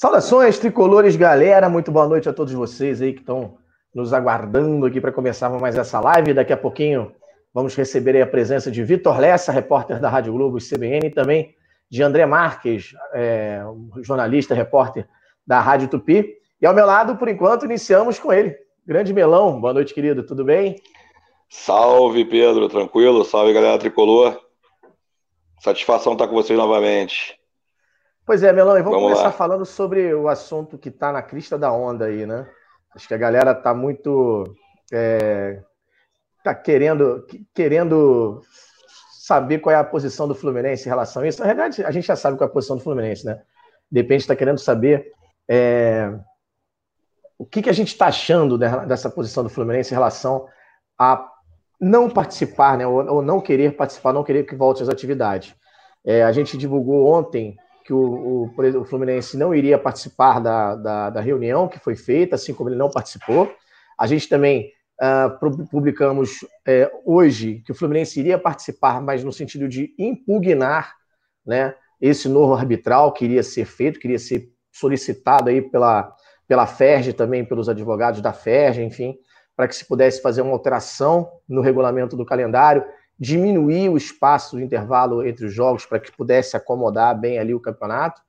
Saudações, tricolores, galera. Muito boa noite a todos vocês aí que estão nos aguardando aqui para começar mais essa live. Daqui a pouquinho vamos receber a presença de Vitor Lessa, repórter da Rádio Globo e CBN, e também de André Marques, é, jornalista, repórter da Rádio Tupi. E ao meu lado, por enquanto, iniciamos com ele. Grande Melão, boa noite, querido, tudo bem? Salve, Pedro, tranquilo? Salve, galera tricolor. Satisfação estar com vocês novamente. Pois é, Melão, e vamos, vamos começar lá. falando sobre o assunto que está na crista da onda aí, né? Acho que a galera está muito. É, tá querendo, querendo saber qual é a posição do Fluminense em relação a isso. Na verdade, a gente já sabe qual é a posição do Fluminense, né? De repente está querendo saber é, o que, que a gente está achando dessa posição do Fluminense em relação a não participar, né? Ou, ou não querer participar, não querer que volte às atividades. É, a gente divulgou ontem que o, o, o Fluminense não iria participar da, da, da, reunião que foi feita, assim como ele não participou. A gente também uh, publicamos é, hoje que o Fluminense iria participar, mas no sentido de impugnar né, esse novo arbitral que iria ser feito, que iria ser solicitado aí pela, pela FERJ, também pelos advogados da FERJ, enfim, para que se pudesse fazer uma alteração no regulamento do calendário diminuir o espaço do intervalo entre os jogos para que pudesse acomodar bem ali o campeonato.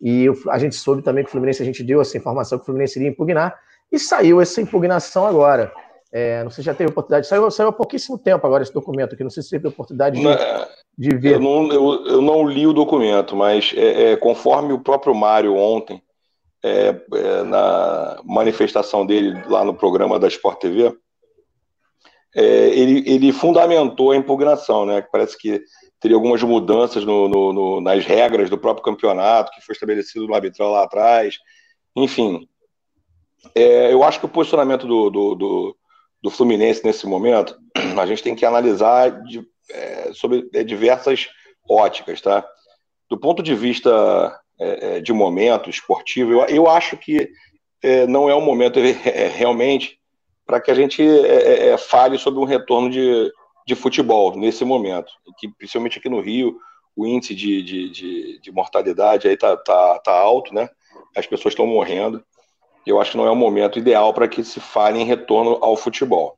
E a gente soube também que o Fluminense, a gente deu essa informação que o Fluminense iria impugnar, e saiu essa impugnação agora. É, não sei se já teve oportunidade, saiu, saiu há pouquíssimo tempo agora esse documento aqui, não sei se teve oportunidade de, de ver. Eu não, eu, eu não, li o documento, mas é, é, conforme o próprio Mário ontem, é, é, na manifestação dele lá no programa da Sport TV, é, ele, ele fundamentou a impugnação, né? Parece que teria algumas mudanças no, no, no, nas regras do próprio campeonato, que foi estabelecido no arbitral lá atrás. Enfim, é, eu acho que o posicionamento do, do, do, do, Fluminense nesse momento, a gente tem que analisar de, é, sobre é, diversas óticas, tá? Do ponto de vista é, é, de momento esportivo, eu, eu acho que não é o momento realmente para que a gente é, é, é, fale sobre um retorno de, de futebol nesse momento, que principalmente aqui no Rio o índice de, de, de, de mortalidade aí tá, tá, tá alto, né? As pessoas estão morrendo. Eu acho que não é o momento ideal para que se fale em retorno ao futebol.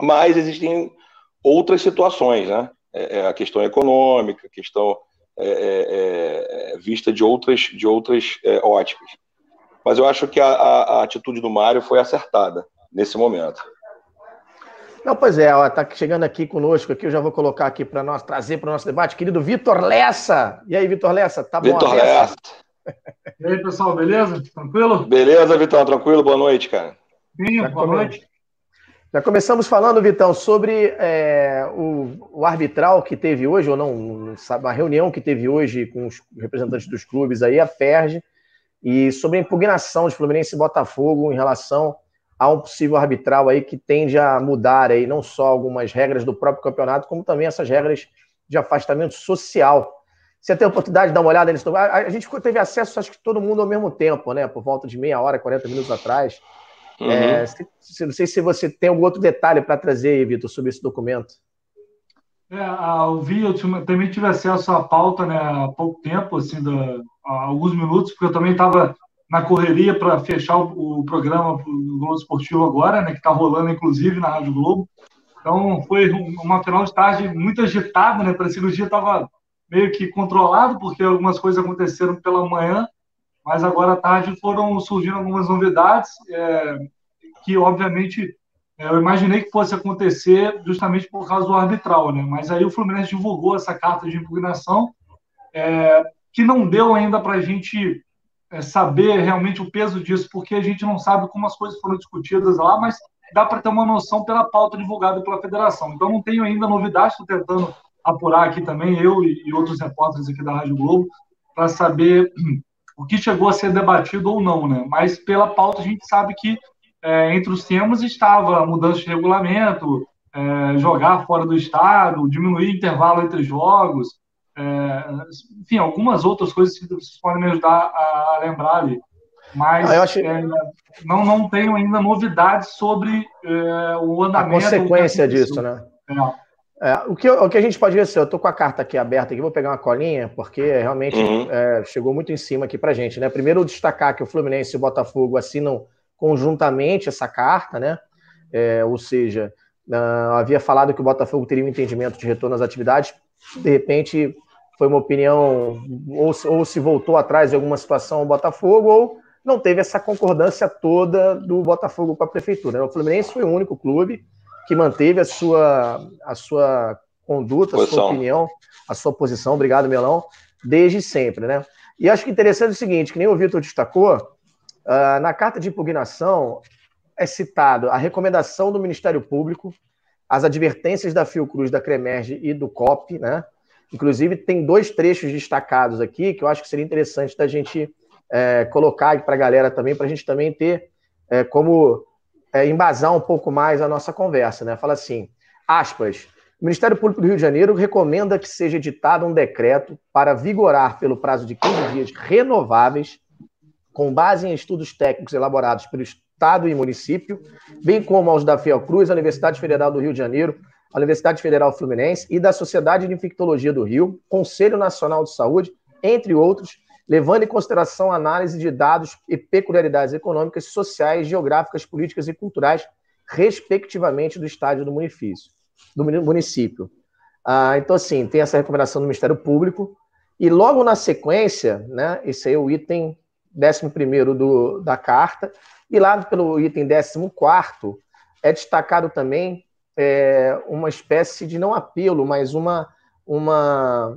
Mas existem outras situações, né? É, é a questão econômica, a questão é, é, é, vista de outras, de outras óticas. Mas eu acho que a, a, a atitude do Mário foi acertada nesse momento. Não, pois é, está chegando aqui conosco, aqui eu já vou colocar aqui para nós, trazer para o nosso debate, querido Vitor Lessa. E aí, Vitor Lessa, tá bom? Vitor Lessa. E aí, pessoal, beleza? Tranquilo? Beleza, Vitão, tranquilo? Boa noite, cara. Sim, boa come... noite. Já começamos falando, Vitão, sobre é, o, o, arbitral que teve hoje, ou não, uma reunião que teve hoje com os representantes dos clubes aí, a FERJ, e sobre a impugnação de Fluminense e Botafogo em relação há um possível arbitral aí que tende a mudar aí não só algumas regras do próprio campeonato, como também essas regras de afastamento social. Você tem a oportunidade de dar uma olhada nisso? A gente teve acesso, acho que todo mundo ao mesmo tempo, né? Por volta de meia hora, 40 minutos atrás. Uhum. É, se, não sei se você tem algum outro detalhe para trazer aí, Vitor, sobre esse documento. É, eu vi, eu também tive acesso à pauta né, há pouco tempo, assim, da, há alguns minutos, porque eu também estava na correria para fechar o, o programa do Globo Esportivo agora, né, que está rolando inclusive na Rádio Globo. Então foi uma final de tarde muito agitada, né? Parecia que o dia estava meio que controlado, porque algumas coisas aconteceram pela manhã, mas agora à tarde foram surgindo algumas novidades, é, que obviamente é, eu imaginei que fosse acontecer justamente por causa do arbitral, né? Mas aí o Fluminense divulgou essa carta de impugnação, é, que não deu ainda para a gente saber realmente o peso disso, porque a gente não sabe como as coisas foram discutidas lá, mas dá para ter uma noção pela pauta divulgada pela federação. Então, não tenho ainda novidade, estou tentando apurar aqui também, eu e, outros repórteres aqui da Rádio Globo, para saber o que chegou a ser debatido ou não, né? Mas pela pauta a gente sabe que é, entre os temas estava mudança de regulamento, é, jogar fora do estado, diminuir intervalo entre jogos, é, enfim, algumas outras coisas que vocês podem me ajudar a lembrar ali. Mas não, acho... é, não, não tenho ainda novidades sobre é, o andamento. A consequência disso, né? É, o, que, o que a gente pode ver, assim, eu estou com a carta aqui aberta, aqui, vou pegar uma colinha, porque realmente uhum. é, chegou muito em cima aqui para gente. Né? Primeiro, destacar que o Fluminense e o Botafogo assinam conjuntamente essa carta, né? É, ou seja, uh, havia falado que o Botafogo teria um entendimento de retorno às atividades, de repente foi uma opinião, ou, ou se voltou atrás de alguma situação o Botafogo, ou não teve essa concordância toda do Botafogo com a prefeitura. O Fluminense foi o único clube que manteve a sua, a sua conduta, a sua opinião, a sua posição, obrigado, Melão, desde sempre, né? E acho que interessante é o seguinte, que nem o Vitor destacou, uh, na carta de impugnação é citado a recomendação do Ministério Público, as advertências da Fiocruz, da Cremerge e do COP, né? Inclusive, tem dois trechos destacados aqui que eu acho que seria interessante da gente é, colocar para a galera também, para a gente também ter é, como é, embasar um pouco mais a nossa conversa, né? Fala assim, aspas, o Ministério Público do Rio de Janeiro recomenda que seja editado um decreto para vigorar pelo prazo de 15 dias renováveis, com base em estudos técnicos elaborados pelo Estado e município, bem como aos da Fiocruz, a Universidade Federal do Rio de Janeiro, a Universidade Federal Fluminense e da Sociedade de Infectologia do Rio, Conselho Nacional de Saúde, entre outros, levando em consideração a análise de dados e peculiaridades econômicas, sociais, geográficas, políticas e culturais, respectivamente, do estádio do município. Do município. Ah, então, assim, tem essa recomendação do Ministério Público, e logo na sequência, né, esse aí é o item 11 do, da carta, e lá pelo item 14 é destacado também é, uma espécie de não apelo, mas uma, uma,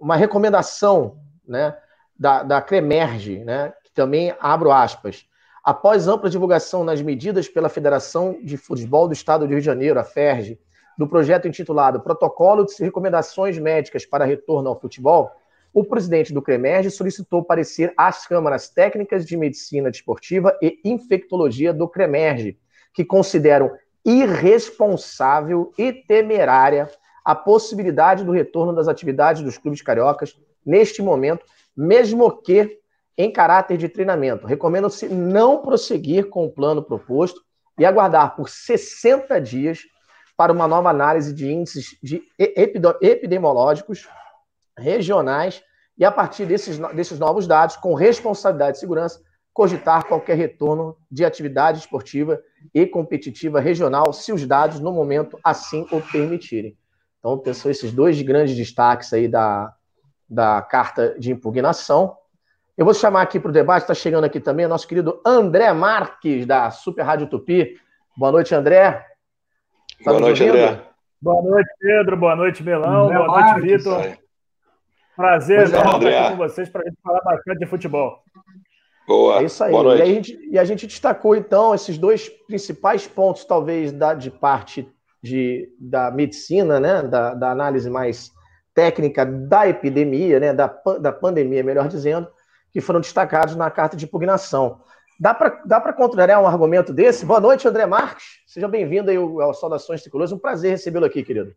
uma recomendação né, da, da Cremerge, né, que também abro aspas. Após ampla divulgação nas medidas pela Federação de Futebol do Estado do Rio de Janeiro, a FERJ, do projeto intitulado Protocolo de Recomendações Médicas para Retorno ao Futebol, o presidente do CREMERGE solicitou parecer às câmaras técnicas de medicina desportiva e infectologia do CREMERGE, que consideram irresponsável e temerária a possibilidade do retorno das atividades dos clubes cariocas neste momento mesmo que em caráter de treinamento. Recomenda-se não prosseguir com o plano proposto e aguardar por 60 dias para uma nova análise de índices de epidemiológicos regionais e, a partir desses, desses novos dados, com responsabilidade de segurança, cogitar qualquer retorno de atividade esportiva e competitiva regional, se os dados, no momento, assim o permitirem. Então, são esses dois grandes destaques aí da, da carta de impugnação. Eu vou chamar aqui para o debate, está chegando aqui também o nosso querido André Marques, da Super Rádio Tupi. Boa noite, André. Tá Boa noite, ouvindo? André. Boa noite, Pedro. Boa noite, Melão. André Boa noite, Vitor. Prazer estar aqui com vocês para a gente falar bastante de futebol. Boa. É isso aí. Boa noite. E, a gente, e a gente destacou, então, esses dois principais pontos, talvez, da, de parte de, da medicina, né? da, da análise mais técnica da epidemia, né, da, da pandemia, melhor dizendo, que foram destacados na carta de impugnação. Dá para dá contrariar um argumento desse? Boa noite, André Marques. Seja bem-vindo aí ao Saudações Tricolores. Um prazer recebê-lo aqui, querido.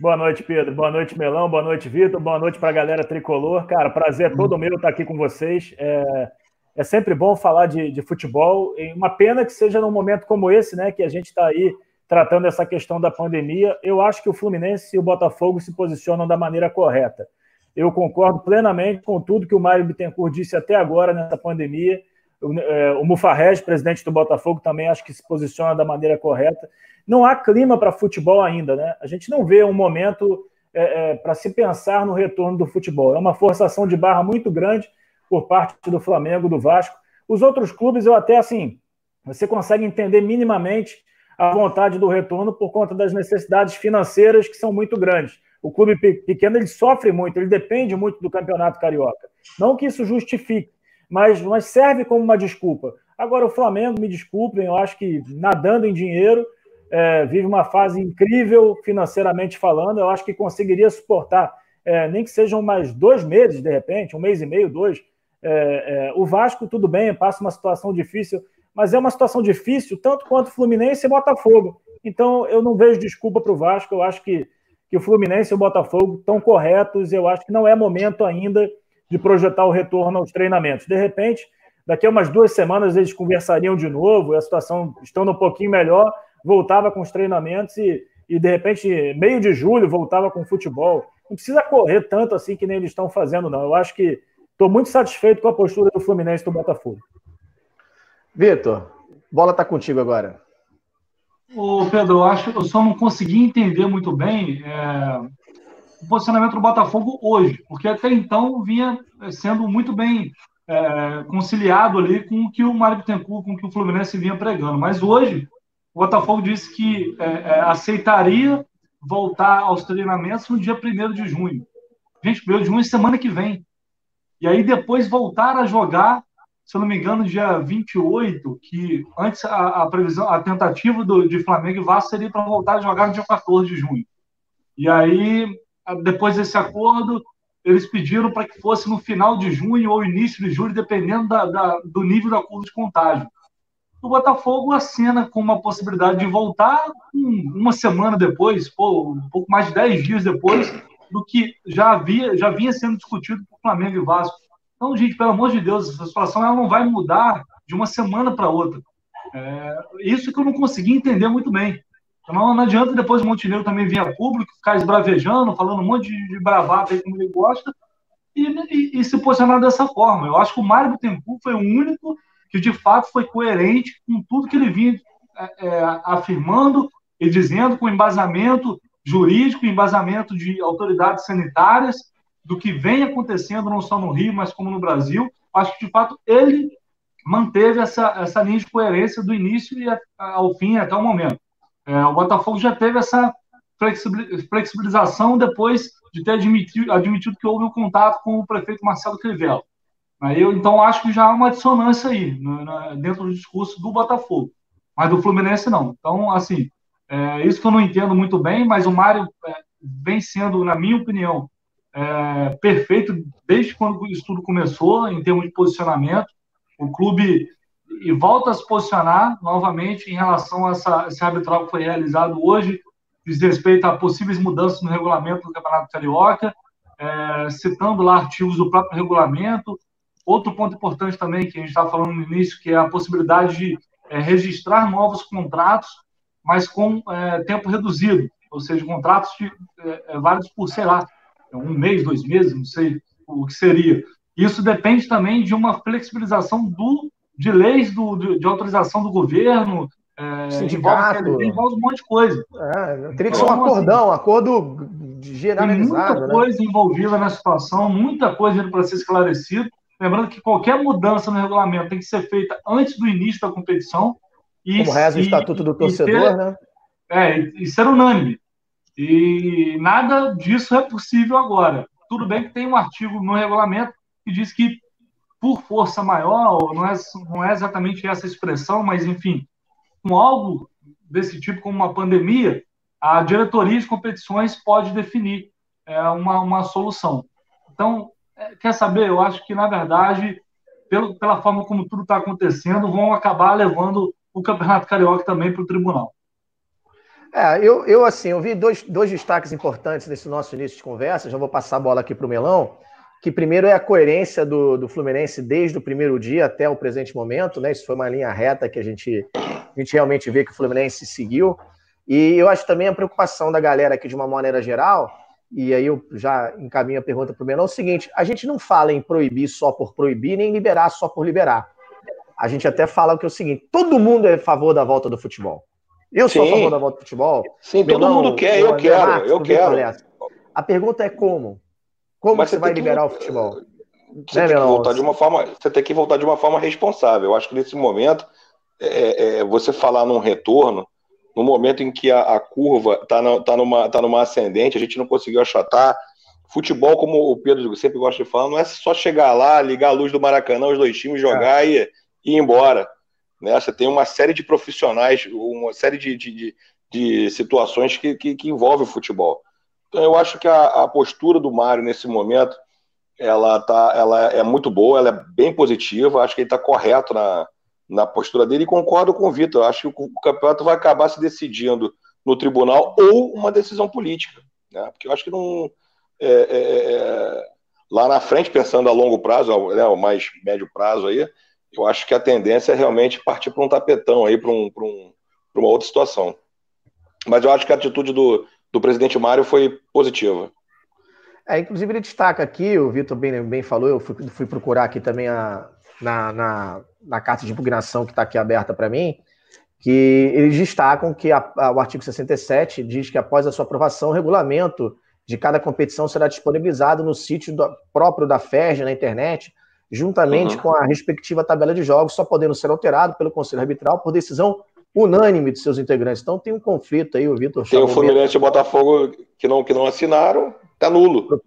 Boa noite, Pedro. Boa noite, Melão. Boa noite, Vitor. Boa noite para a galera tricolor. Cara, prazer é todo meu estar aqui com vocês. É, é sempre bom falar de, de futebol. E uma pena que seja num momento como esse, né, que a gente está aí tratando essa questão da pandemia. Eu acho que o Fluminense e o Botafogo se posicionam da maneira correta. Eu concordo plenamente com tudo que o Mário Bittencourt disse até agora nessa pandemia. O, é, o Mufarrez, presidente do Botafogo, também acho que se posiciona da maneira correta. Não há clima para futebol ainda, né? A gente não vê um momento é, é, para se pensar no retorno do futebol. É uma forçação de barra muito grande por parte do Flamengo, do Vasco. Os outros clubes, eu até assim, você consegue entender minimamente a vontade do retorno por conta das necessidades financeiras que são muito grandes. O clube pequeno ele sofre muito, ele depende muito do campeonato carioca. Não que isso justifique, mas, mas serve como uma desculpa. Agora, o Flamengo, me desculpem, eu acho que nadando em dinheiro, é, vive uma fase incrível financeiramente falando. Eu acho que conseguiria suportar, é, nem que sejam mais dois meses, de repente, um mês e meio, dois. É, é o Vasco, tudo bem, passa uma situação difícil mas é uma situação difícil, tanto quanto Fluminense e Botafogo. Então, eu não vejo desculpa para o Vasco. Eu acho que, que o Fluminense e o Botafogo estão corretos. Eu acho que não é momento ainda de projetar o retorno aos treinamentos. De repente, daqui a umas duas semanas eles conversariam de novo, a situação estando um pouquinho melhor, voltava com os treinamentos e, e de repente, meio de julho, voltava com o futebol. Não precisa correr tanto assim que nem eles estão fazendo, não. Eu acho que estou muito satisfeito com a postura do Fluminense e do Botafogo. Vitor, bola está contigo agora. Ô Pedro, eu acho eu só não consegui entender muito bem é, o posicionamento do Botafogo hoje, porque até então vinha sendo muito bem é, conciliado ali com o que o Mário Bittencourt, com o que o Fluminense vinha pregando. Mas hoje, o Botafogo disse que é aceitaria voltar aos treinamentos no dia 1 de junho. Gente, 1 de junho é semana que vem. E aí depois voltar a jogar, se eu não me engano, dia 28, que antes a, a previsão, a tentativa do, de Flamengo e Vasco seria para voltar a jogar no dia 14 de junho. E aí, depois desse acordo, eles pediram para que fosse no final de junho ou início de julho, dependendo da, da, do nível da curva de contágio. O Botafogo acena com uma possibilidade de voltar uma semana depois, pô, um pouco mais de 10 dias depois, do que já havia, já vinha sendo discutido por Flamengo e Vasco. Então, gente, pelo amor de Deus, essa situação ela não vai mudar de uma semana para outra. É, isso que eu não consegui entender muito bem. Então, não adianta depois o Montenegro também vir a público, ficar esbravejando, falando um monte de, de bravata aí como ele gosta, e, e, e, se posicionar dessa forma. Eu acho que o Mário Bittencourt foi o único que, de fato, foi coerente com tudo que ele vinha é, é, afirmando e dizendo, com embasamento jurídico, embasamento de autoridades sanitárias, do que vem acontecendo não só no Rio, mas como no Brasil. Acho que, de fato, ele manteve essa, essa linha de coerência do início e ao fim, até o momento. É, o Botafogo já teve essa flexibilização depois de ter admitido, admitido que houve um contato com o prefeito Marcelo Crivella. Eu, então, acho que já há uma dissonância aí, né, dentro do discurso do Botafogo, mas do Fluminense não. Então, assim, é, isso que eu não entendo muito bem, mas o Mário é, vem sendo, na minha opinião, é, perfeito desde quando isso tudo começou, em termos de posicionamento. O clube e volta a se posicionar novamente em relação a essa, esse arbitral que foi realizado hoje, diz respeito a possíveis mudanças no regulamento do Campeonato Carioca, é, citando lá artigos do próprio regulamento. Outro ponto importante também, que a gente estava falando no início, que é a possibilidade de é, registrar novos contratos, mas com é, tempo reduzido, ou seja, contratos de, é, é, válidos por, sei lá, um mês, dois meses, não sei o que seria. Isso depende também de uma flexibilização do de leis do, de, de autorização do governo, é, Sindicato. Envolve, envolve um monte de coisa. É, teria que ser um então, acordão, um acordo generalizado. Tem muita né? coisa envolvida na situação, muita coisa para ser esclarecido. Lembrando que qualquer mudança no regulamento tem que ser feita antes do início da competição. E, Como reza o Estatuto do Torcedor, ter, né? É, e ser unânime. E nada disso é possível agora. Tudo bem que tem um artigo no regulamento que diz que por força maior, não é, não é exatamente essa expressão, mas enfim, com algo desse tipo, como uma pandemia, a diretoria de competições pode definir é, uma, uma solução. Então, é, quer saber? Eu acho que, na verdade, pelo, pela forma como tudo está acontecendo, vão acabar levando o Campeonato Carioca também para o tribunal. É, eu, eu assim, eu vi dois, dois destaques importantes nesse nosso início de conversa, já vou passar a bola aqui para o Melão que primeiro é a coerência do, do Fluminense desde o primeiro dia até o presente momento, né? Isso foi uma linha reta que a gente, a gente realmente vê que o Fluminense seguiu. E eu acho também a preocupação da galera aqui de uma maneira geral, e aí eu já encaminho a pergunta para o Menor, é o seguinte: a gente não fala em proibir só por proibir, nem liberar só por liberar. A gente até fala que é o seguinte: todo mundo é a favor da volta do futebol. Eu Sim. sou a favor da volta do futebol. Sim, todo mundo quer, eu quero, Marcos, eu quero. A pergunta é como? Como Mas você, vai liberar que, o futebol? Você, né, tem que voltar de uma forma, você tem que voltar de uma forma responsável. Eu acho que nesse momento, é, é, é você falar num retorno, no momento em que a, a curva está tá numa, tá numa ascendente, a gente não conseguiu achatar. Futebol, como o Pedro sempre gosta de falar, não é só chegar lá, ligar a luz do Maracanã, os dois times, jogar é. e, e ir embora. Né? Você tem uma série de profissionais, uma série de, de, de, de situações que, que, que envolvem o futebol. Então, eu acho que a, a postura do Mário nesse momento ela, tá, ela é muito boa, ela é bem positiva. Acho que ele está correto na, na postura dele e concordo com o Vitor. Acho que o, o, campeonato vai acabar se decidindo no tribunal ou uma decisão política. Né? Porque eu acho que não. É, é, é, lá na frente, pensando a longo prazo, né, o mais médio prazo aí, eu acho que a tendência é realmente partir para um tapetão aí, para um, um, uma outra situação. Mas eu acho que a atitude do, do presidente Mário foi positiva. É, inclusive ele destaca aqui, o Vitor bem, bem falou, eu fui, fui procurar aqui também a, na, na, na carta de impugnação que está aqui aberta para mim, que eles destacam que a, a, o artigo 67 diz que após a sua aprovação, o regulamento de cada competição será disponibilizado no sítio do, próprio da FERJ, na internet, juntamente uhum. com a respectiva tabela de jogos, só podendo ser alterado pelo Conselho Arbitral por decisão unânime de seus integrantes. Então tem um conflito aí, o Vitor. Tem o Fluminense e o Botafogo que não, que não assinaram, tá nulo.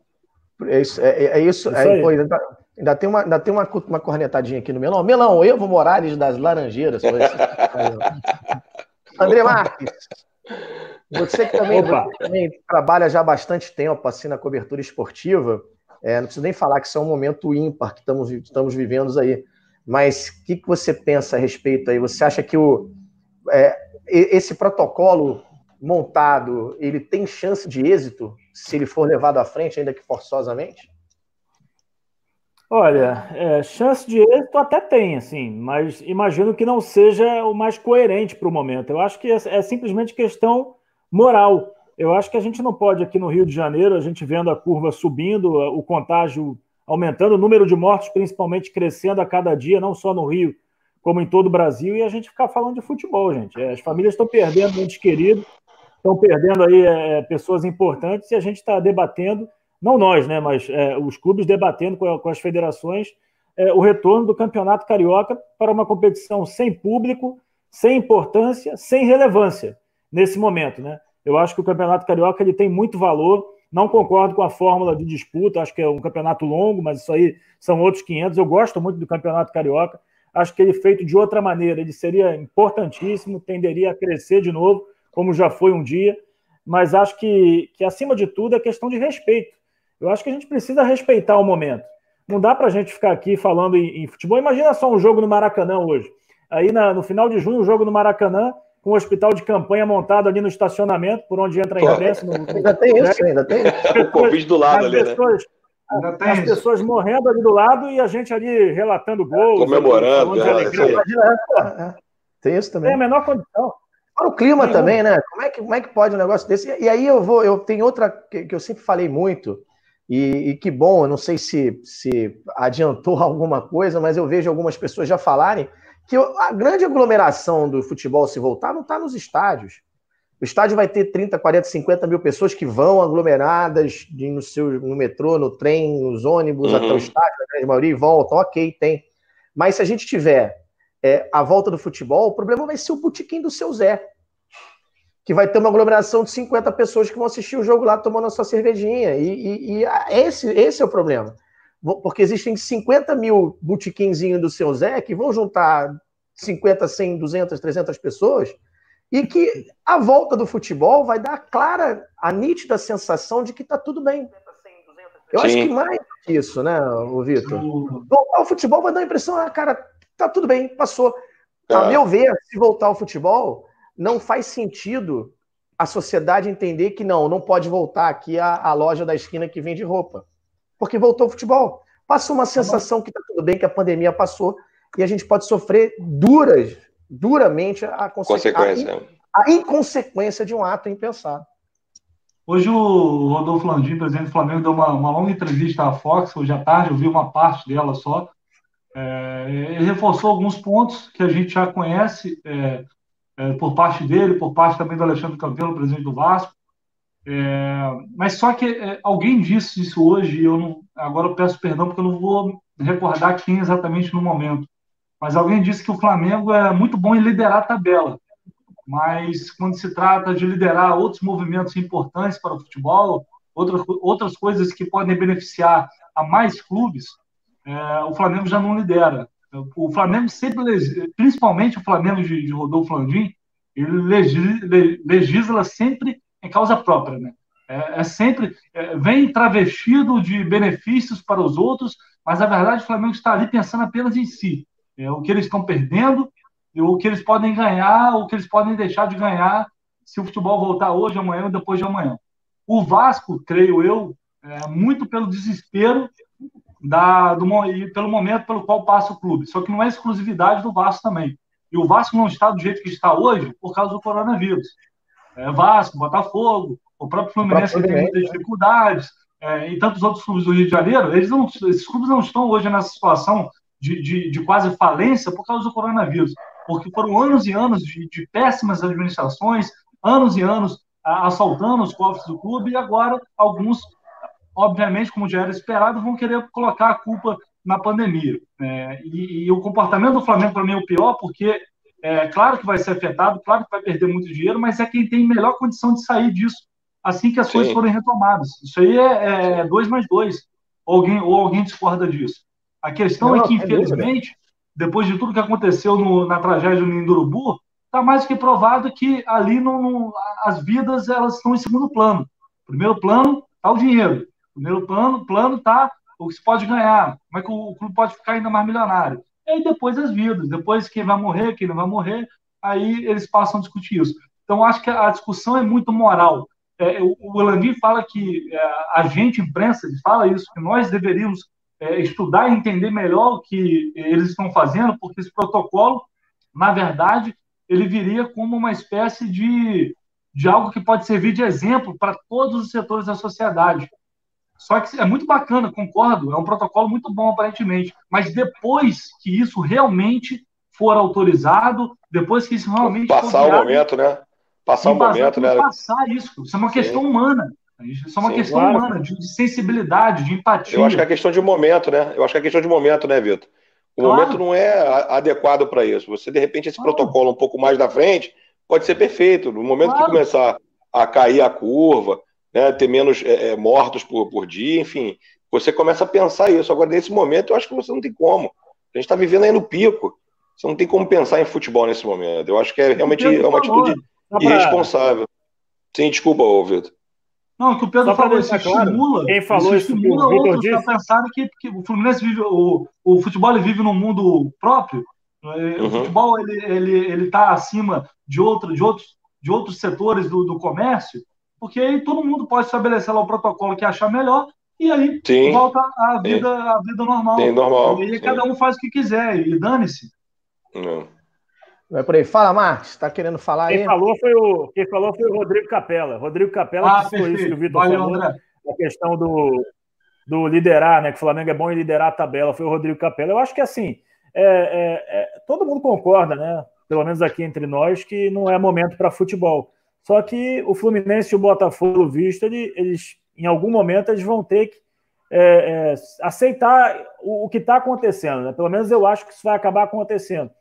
É isso, é, é isso, isso é, pô, ainda, ainda, tem, uma, ainda tem uma, uma cornetadinha aqui no Melão. Melão, Evo Morales das Laranjeiras. André Marques, você que também, também, trabalha já há bastante tempo assim na cobertura esportiva, é, não preciso nem falar que isso é um momento ímpar que estamos, estamos vivendo aí, mas o que, que você pensa a respeito aí? Você acha que o, é, esse protocolo montado, ele tem chance de êxito se ele for levado à frente, ainda que forçosamente? Olha, é, chance de êxito até tem, assim, mas imagino que não seja o mais coerente para o momento. Eu acho que é, é, simplesmente questão moral. Eu acho que a gente não pode, aqui no Rio de Janeiro, a gente vendo a curva subindo, o contágio aumentando, o número de mortos principalmente crescendo a cada dia, não só no Rio, como em todo o Brasil, e a gente ficar falando de futebol, gente. É, as famílias estão perdendo entes queridos, estão perdendo aí é, pessoas importantes e a gente está debatendo, não nós, né, mas é, os clubes debatendo com, com as federações é, o retorno do campeonato carioca para uma competição sem público, sem importância, sem relevância nesse momento, né? Eu acho que o campeonato carioca ele tem muito valor. Não concordo com a fórmula de disputa, acho que é um campeonato longo, mas isso aí são outros 500. Eu gosto muito do campeonato carioca. Acho que ele feito de outra maneira, ele seria importantíssimo, tenderia a crescer de novo como já foi um dia, mas acho que, que acima de tudo é questão de respeito. Eu acho que a gente precisa respeitar o momento. Não dá para a gente ficar aqui falando em, em, futebol. Imagina só um jogo no Maracanã hoje. Aí na, no final de junho, um jogo no Maracanã, com um hospital de campanha montado ali no estacionamento, por onde entra a imprensa. No, no... Ainda tem isso, ainda tem isso. o Covid do lado ali, né? pessoas, né? As pessoas morrendo ali do lado e a gente ali relatando gols. Comemorando. Ali, é, tem isso também. Tem a menor condição. Para o clima Nenhum. também, né? Como é, que, como é que pode um negócio desse? E, aí eu vou, eu tenho outra que, que eu sempre falei muito, e, e, que bom, eu não sei se, se adiantou alguma coisa, mas eu vejo algumas pessoas já falarem que a grande aglomeração do futebol se voltar não está nos estádios. O estádio vai ter 30, 40, 50 mil pessoas que vão aglomeradas no, seu, no metrô, no trem, nos ônibus, uhum. até o estádio, a grande maioria, e voltam, ok, tem. Mas se a gente tiver é, a volta do futebol, o problema vai ser o botequim do seu Zé. Que vai ter uma aglomeração de 50 pessoas que vão assistir o jogo lá tomando a sua cervejinha. E, e, e esse, esse é o problema. Porque existem 50 mil botequinzinhos do seu Zé que vão juntar 50, 100, 200, 300 pessoas e que a volta do futebol vai dar a clara, a nítida sensação de que está tudo bem. Eu Sim. acho que mais que isso, né, o Vitor? Voltar ao futebol vai dar a impressão, ah, cara, tá tudo bem, passou. A é. meu ver, se voltar ao futebol, não faz sentido a sociedade entender que não, não pode voltar aqui a, a loja da esquina que vende roupa. Porque voltou o futebol. Passou uma sensação que tá tudo bem, que a pandemia passou, e a gente pode sofrer duras, duramente a, consequência. a, a inconsequência de um ato impensado. Hoje o Rodolfo Landim, presidente do Flamengo, deu uma, uma longa entrevista à Fox, hoje à tarde, eu vi uma parte dela só, é, ele reforçou alguns pontos que a gente já conhece é, é, por parte dele, por parte também do Alexandre Campelo, presidente do Vasco. É, mas só que é, alguém disse isso hoje, e eu não, agora eu peço perdão porque eu não vou recordar quem exatamente no momento. Mas alguém disse que o Flamengo é muito bom em liderar a tabela, mas quando se trata de liderar outros movimentos importantes para o futebol, outras, outras coisas que podem beneficiar a mais clubes, é, o Flamengo já não lidera. O Flamengo sempre, principalmente o Flamengo de, de Rodolfo Landim, ele legisla, legisla sempre em causa própria, né? É, é sempre é, vem travestido de benefícios para os outros, mas na verdade o Flamengo está ali pensando apenas em si, é, o que eles estão perdendo, o que eles podem ganhar, o que eles podem deixar de ganhar se o futebol voltar hoje, amanhã ou depois de amanhã. O Vasco, creio eu, é, muito pelo desespero da, do, e pelo momento pelo qual passa o clube. Só que não é exclusividade do Vasco também. E o Vasco não está do jeito que está hoje por causa do coronavírus. É, Vasco, Botafogo, o próprio Fluminense que tem muitas dificuldades, é, e tantos outros clubes do Rio de Janeiro, eles não, esses clubes não estão hoje nessa situação de, de, de quase falência por causa do coronavírus, porque foram anos e anos de, de péssimas administrações, anos e anos assaltando os cofres do clube, e agora alguns, obviamente, como já era esperado, vão querer colocar a culpa na pandemia. É, e, e, o comportamento do Flamengo, para mim, é o pior, porque é claro que vai ser afetado, claro que vai perder muito dinheiro, mas é quem tem melhor condição de sair disso assim que as Sim. coisas forem retomadas. Isso aí é, é dois mais dois. Ou alguém, ou alguém discorda disso. A questão é Não, é que, infelizmente, depois de tudo que aconteceu no, na tragédia do Nindurubu, está mais que provado que ali no, as vidas elas estão em segundo plano. Primeiro plano está o dinheiro. Primeiro plano plano está o que se pode ganhar, como é que o, o clube pode ficar ainda mais milionário. E aí depois as vidas, depois quem vai morrer, quem não vai morrer, aí eles passam a discutir isso. Então acho que a discussão é muito moral é, o Elandim fala que é, a gente, imprensa, fala isso, que nós deveríamos é, estudar e entender melhor o que eles estão fazendo, porque esse protocolo, na verdade, ele viria como uma espécie de, de algo que pode servir de exemplo para todos os setores da sociedade. Só que é muito bacana, concordo, é um protocolo muito bom, aparentemente, mas depois que isso realmente for autorizado, depois que isso realmente Passar o momento, né? Passar o momento, né? Passar isso. Isso é uma questão Sim. humana. Isso é uma Sim, questão claro. humana, de, de, sensibilidade, de empatia. Eu acho que é questão de momento, né? Eu acho que é questão de momento, né, Vitor? O claro. momento não é adequado para isso. Você, de repente, esse claro. protocolo um pouco mais da frente pode ser perfeito. No momento que começar a cair a curva, né, ter menos é, é, mortos por, por dia, enfim, você começa a pensar isso. Agora, nesse momento, eu acho que você não tem como. A gente está vivendo aí no pico. Você não tem como pensar em futebol nesse momento. Eu acho que é realmente é uma atitude irresponsável. Sim, desculpa, Vitor. Não, que o Pedro falou, isso claro, estimula. Quem falou isso, estimula outros a pensar que, que o Fluminense vive, o, o futebol ele vive num mundo próprio. É, uhum. O futebol ele ele ele está acima de outro, de outros de outros setores do, do comércio, porque aí todo mundo pode estabelecer lá o protocolo que achar melhor e aí Sim. volta a vida Sim. a vida normal. Sim, normal. E aí cada um faz o que quiser e dane-se. Não. Vai por aí. Fala, Marcos, está querendo falar quem aí? Falou foi o, quem falou foi o Rodrigo Capela. Rodrigo Capela ah, que isso que o Vitor falou, André. a questão do, do liderar, né? Que o Flamengo é bom em liderar a tabela, foi o Rodrigo Capela. Eu acho que assim, é, é, é, todo mundo concorda, né? Pelo menos aqui entre nós, que não é momento para futebol. Só que o Fluminense e o Botafogo, visto, ele, eles, em algum momento, eles vão ter que é, é, aceitar o, o que está acontecendo. Né? Pelo menos eu acho que isso vai acabar acontecendo.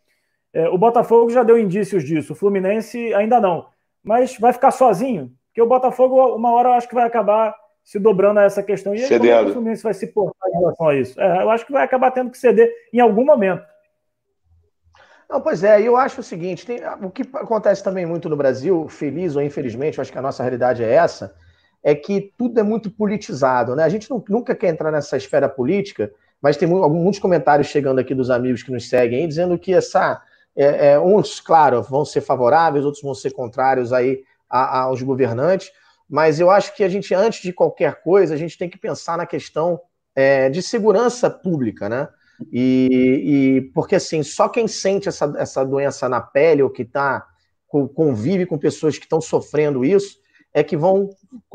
É, o Botafogo já deu indícios disso, o Fluminense ainda não. Mas vai ficar sozinho? Porque o Botafogo, uma hora, eu acho que vai acabar se dobrando a essa questão. E aí, como é o Fluminense vai se portar em relação a isso? É, eu acho que vai acabar tendo que ceder em algum momento. Não, pois é, eu acho o seguinte: tem, o que acontece também muito no Brasil, feliz ou infelizmente, eu acho que a nossa realidade é essa, é que tudo é muito politizado, né? A gente não, nunca quer entrar nessa esfera política, mas tem muitos comentários chegando aqui dos amigos que nos seguem aí, dizendo que essa é, é, uns, claro, vão ser favoráveis, outros vão ser contrários aí a, a, aos governantes, mas eu acho que a gente, antes de qualquer coisa, a gente tem que pensar na questão é, de segurança pública, né? E, e, porque assim, só quem sente essa, essa doença na pele ou que tá, convive com pessoas que estão sofrendo isso, é que vão,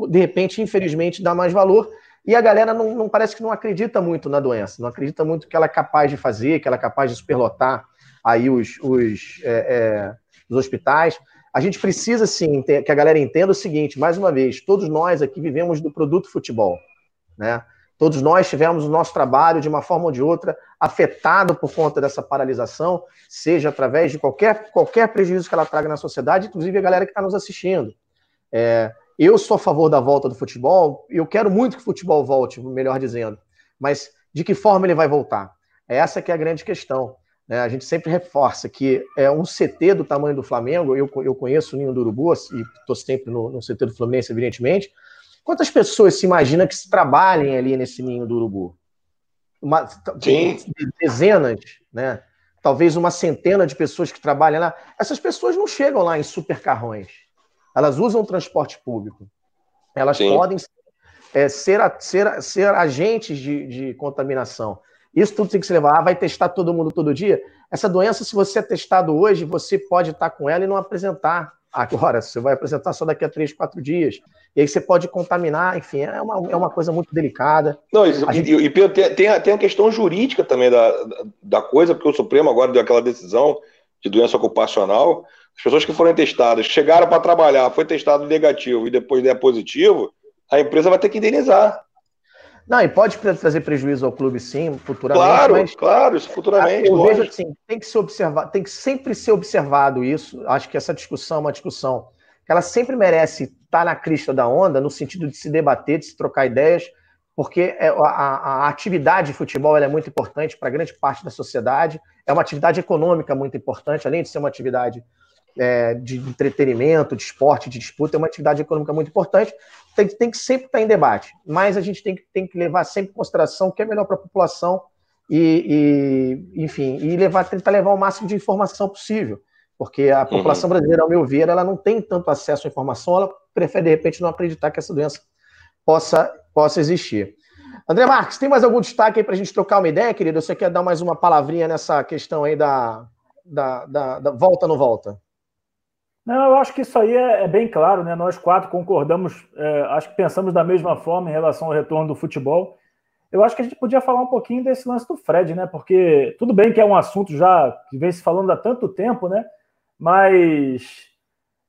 de repente, infelizmente, dar mais valor. E a galera não, não parece que não acredita muito na doença, não acredita muito que ela é capaz de fazer, que ela é capaz de superlotar aí os, os, é, é, os hospitais. A gente precisa, sim, que a galera entenda o seguinte, mais uma vez, todos nós aqui vivemos do produto futebol, né? Todos nós tivemos o nosso trabalho, de uma forma ou de outra, afetado por conta dessa paralisação, seja através de qualquer, qualquer prejuízo que ela traga na sociedade, inclusive a galera que está nos assistindo. É, eu sou a favor da volta do futebol, eu quero muito que o futebol volte, melhor dizendo, mas de que forma ele vai voltar? Essa que é a grande questão. Né? A gente sempre reforça que é um CT do tamanho do Flamengo, eu, eu conheço o Ninho do Urubu e estou sempre no, no CT do Fluminense, evidentemente. Quantas pessoas se imagina que se trabalhem ali nesse Ninho do Urubu? Uma. Dezenas, né? Talvez uma centena de pessoas que trabalham lá. Essas pessoas não chegam lá em supercarrões. Elas usam transporte público. Elas Sim. podem é, ser, ser, ser agentes de, de contaminação. Isso tudo tem que se levar. Ah, vai testar todo mundo todo dia? Essa doença, se você é testado hoje, você pode estar com ela e não apresentar agora. Você vai apresentar só daqui a três, quatro dias. E aí você pode contaminar, enfim, é uma, é uma coisa muito delicada. Não, e, gente... e, tem, tem, a, tem a questão jurídica também da, da coisa, porque o Supremo agora deu aquela decisão de doença ocupacional. As pessoas que foram testadas, chegaram para trabalhar, foi testado negativo e depois der positivo, a empresa vai ter que indenizar. Não, e pode trazer prejuízo ao clube, sim, futuramente. Claro, mas, claro, isso futuramente. Eu lógico. vejo assim, tem que se observar, tem que sempre ser observado isso. Acho que essa discussão é uma discussão que ela sempre merece estar na crista da onda, no sentido de se debater, de se trocar ideias, porque é, a, a atividade de futebol é muito importante para grande parte da sociedade. É uma atividade econômica muito importante, além de ser uma atividade é, de entretenimento, de esporte, de disputa, é uma atividade econômica muito importante, tem, tem que sempre estar em debate, mas a gente tem que, tem que levar sempre em consideração o que é melhor para a população e, e, enfim, e levar, tentar levar o máximo de informação possível, porque a população uhum. brasileira, ao meu ver, ela não tem tanto acesso à informação, ela prefere, de repente, não acreditar que essa doença possa, possa existir. André Marques, tem mais algum destaque aí para a gente trocar uma ideia, querido? Você quer dar mais uma palavrinha nessa questão aí da, da, da, da volta ou não volta? Não, eu acho que isso aí é, é bem claro, né? Nós quatro concordamos, é, acho que pensamos da mesma forma em relação ao retorno do futebol. Eu acho que a gente podia falar um pouquinho desse lance do Fred, né? Porque tudo bem que é um assunto já que vem se falando há tanto tempo, né? Mas,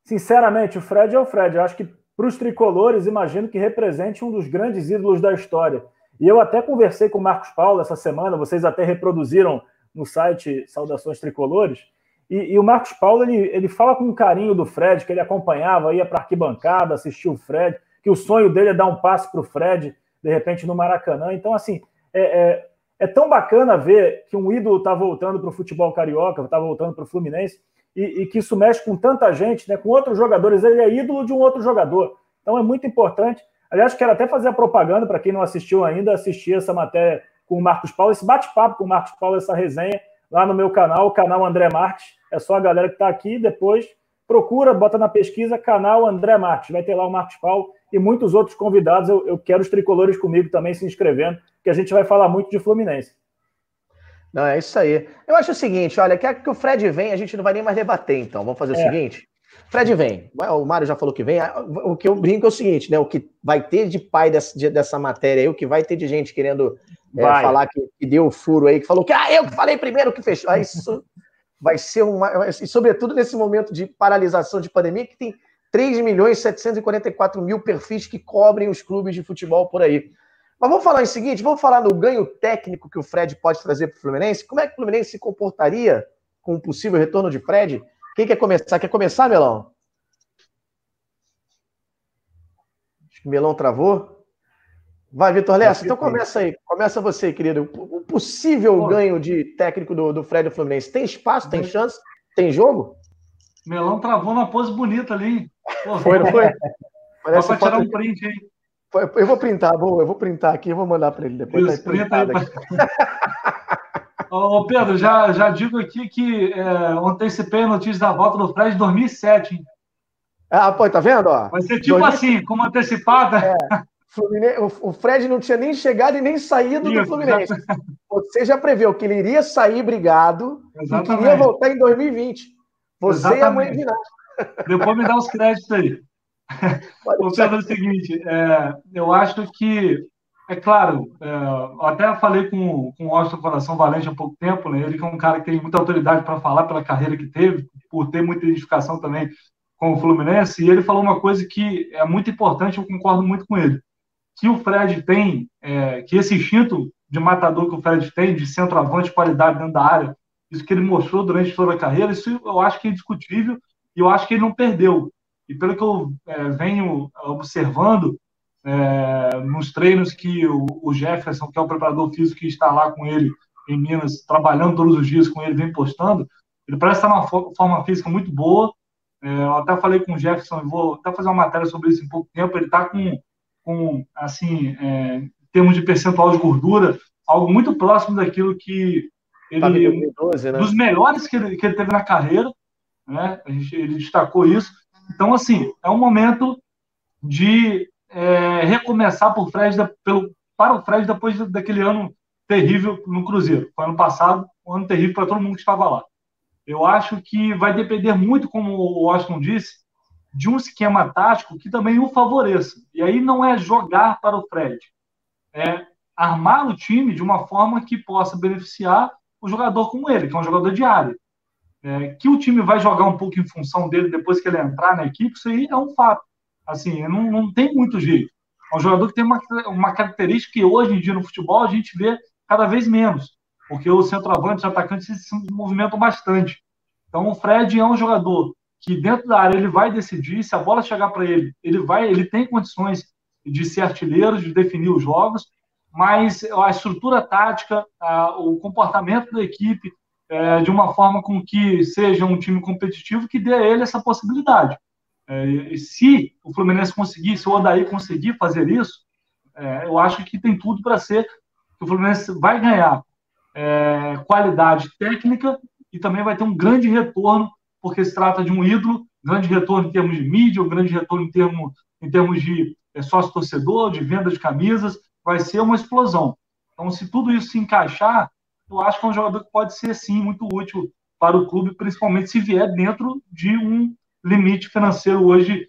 sinceramente, o Fred é o Fred. Eu acho que para os tricolores, imagino que represente um dos grandes ídolos da história. E eu até conversei com o Marcos Paulo essa semana, vocês até reproduziram no site Saudações Tricolores. E, e, o Marcos Paulo ele, ele fala com carinho do Fred, que ele acompanhava, ia para arquibancada, assistia o Fred, que o sonho dele é dar um passe para o Fred, de repente, no Maracanã. Então, assim, é, é, é tão bacana ver que um ídolo está voltando para o futebol carioca, está voltando para o Fluminense, e, e, que isso mexe com tanta gente, né, com outros jogadores. Ele é ídolo de um outro jogador. Então, é muito importante. Aliás, quero até fazer a propaganda para quem não assistiu ainda, assistir essa matéria com o Marcos Paulo, esse bate-papo com o Marcos Paulo, essa resenha lá no meu canal, o canal André Marques. É só a galera que está aqui, depois procura, bota na pesquisa canal André Marques. Vai ter lá o Marcos Paulo e muitos outros convidados. Eu, eu quero os tricolores comigo também se inscrevendo, que a gente vai falar muito de Fluminense. Não, é isso aí. Eu acho o seguinte, olha, que, que o Fred vem, a gente não vai nem mais debater, então. Vamos fazer é. o seguinte. Fred vem. O Mário já falou que vem. O que eu brinco é o seguinte, né? O que vai ter de pai dessa, dessa matéria aí, o que vai ter de gente querendo é, falar que, que, deu o furo aí, que falou que ah, eu que falei primeiro que fechou. Ah, isso vai ser uma. E sobretudo nesse momento de paralisação de pandemia, que tem 3 milhões 744 mil perfis que cobrem os clubes de futebol por aí. Mas vamos falar em seguinte, vamos falar no ganho técnico que o Fred pode trazer para o Fluminense. Como é que o Fluminense se comportaria com o possível retorno de Fred? Quem quer começar? Quer começar, Melão? Acho que o Melão travou. Vai, Vitor Lessa, então começa aí. Começa você, querido. O possível ganho de técnico do, do Fred do Fluminense. Tem espaço, tem chance, tem jogo? Melão travou uma pose bonita ali. Pô, foi, não foi? Parece Dá pra tirar um print aí. Eu vou printar, vou, eu vou printar aqui, eu vou mandar para ele depois. Isso, tá printa aí. Ô, Pedro, já, já digo aqui que é, antecipei a notícia da volta do Fred em 2007. Hein? Ah, pô, tá vendo? Ó? Vai ser tipo 2000... assim, como antecipada. É. Fluminense, o Fred não tinha nem chegado e nem saído Isso, do Fluminense. Você já preveu que ele iria sair brigado exatamente. e queria voltar em 2020. Você exatamente. e a mãe de Depois me dá os créditos aí. Vou fazer o seguinte, é, eu acho que, é claro, é, eu até falei com, com o Austin Coração Valente há pouco tempo, né? ele que é um cara que tem muita autoridade para falar pela carreira que teve, por ter muita identificação também com o Fluminense, e ele falou uma coisa que é muito importante, eu concordo muito com ele que o Fred tem, é, que esse instinto de matador que o Fred tem, de centroavante, qualidade dentro da área, isso que ele mostrou durante toda a carreira, isso eu acho que é indiscutível e eu acho que ele não perdeu. E pelo que eu é, venho observando é, nos treinos que o, o, Jefferson, que é o preparador físico que está lá com ele em Minas, trabalhando todos os dias com ele, vem postando, ele parece estar numa forma física muito boa. É, eu até falei com o Jefferson, vou até fazer uma matéria sobre isso em pouco tempo. Ele está com com, assim, é, em termos de percentual de gordura, algo muito próximo daquilo que ele. 2012, né? Dos melhores que ele, que ele teve na carreira, né? A gente, ele destacou isso. Então, assim, é um momento de é, recomeçar por Fred, pelo, para o Fred depois daquele ano terrível no Cruzeiro. Foi ano passado, um ano terrível para todo mundo que estava lá. Eu acho que vai depender muito, como o Washington disse, de um esquema tático que também o favoreça. E aí não é jogar para o Fred, é armar o time de uma forma que possa beneficiar o jogador como ele, que é um jogador de área. É, que o time vai jogar um pouco em função dele depois que ele entrar na equipe, isso aí é um fato. Assim, não, não tem muito jeito. É um jogador que tem uma, uma característica que hoje em dia no futebol a gente vê cada vez menos, porque os centroavantes e atacantes se movimentam bastante. Então o Fred é um jogador que dentro da área ele vai decidir, se a bola chegar para ele, ele vai, ele tem condições de ser artilheiro, de definir os jogos, mas a estrutura tática, a, o comportamento da equipe, é, de uma forma com que seja um time competitivo que dê a ele essa possibilidade. É, se o Fluminense conseguir, se o Odaí conseguir fazer isso, é, eu acho que tem tudo para ser que o Fluminense vai ganhar é, qualidade técnica e também vai ter um grande retorno, porque se trata de um ídolo, grande retorno em termos de mídia, um grande retorno em termos, em termos de é, sócio-torcedor, de venda de camisas, vai ser uma explosão. Então, se tudo isso se encaixar, eu acho que é um jogador que pode ser, sim, muito útil para o clube, principalmente se vier dentro de um limite financeiro hoje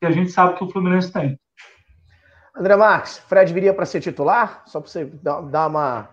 que a gente sabe que o Fluminense tem. André Marques, Fred viria para ser titular? Só para você dar uma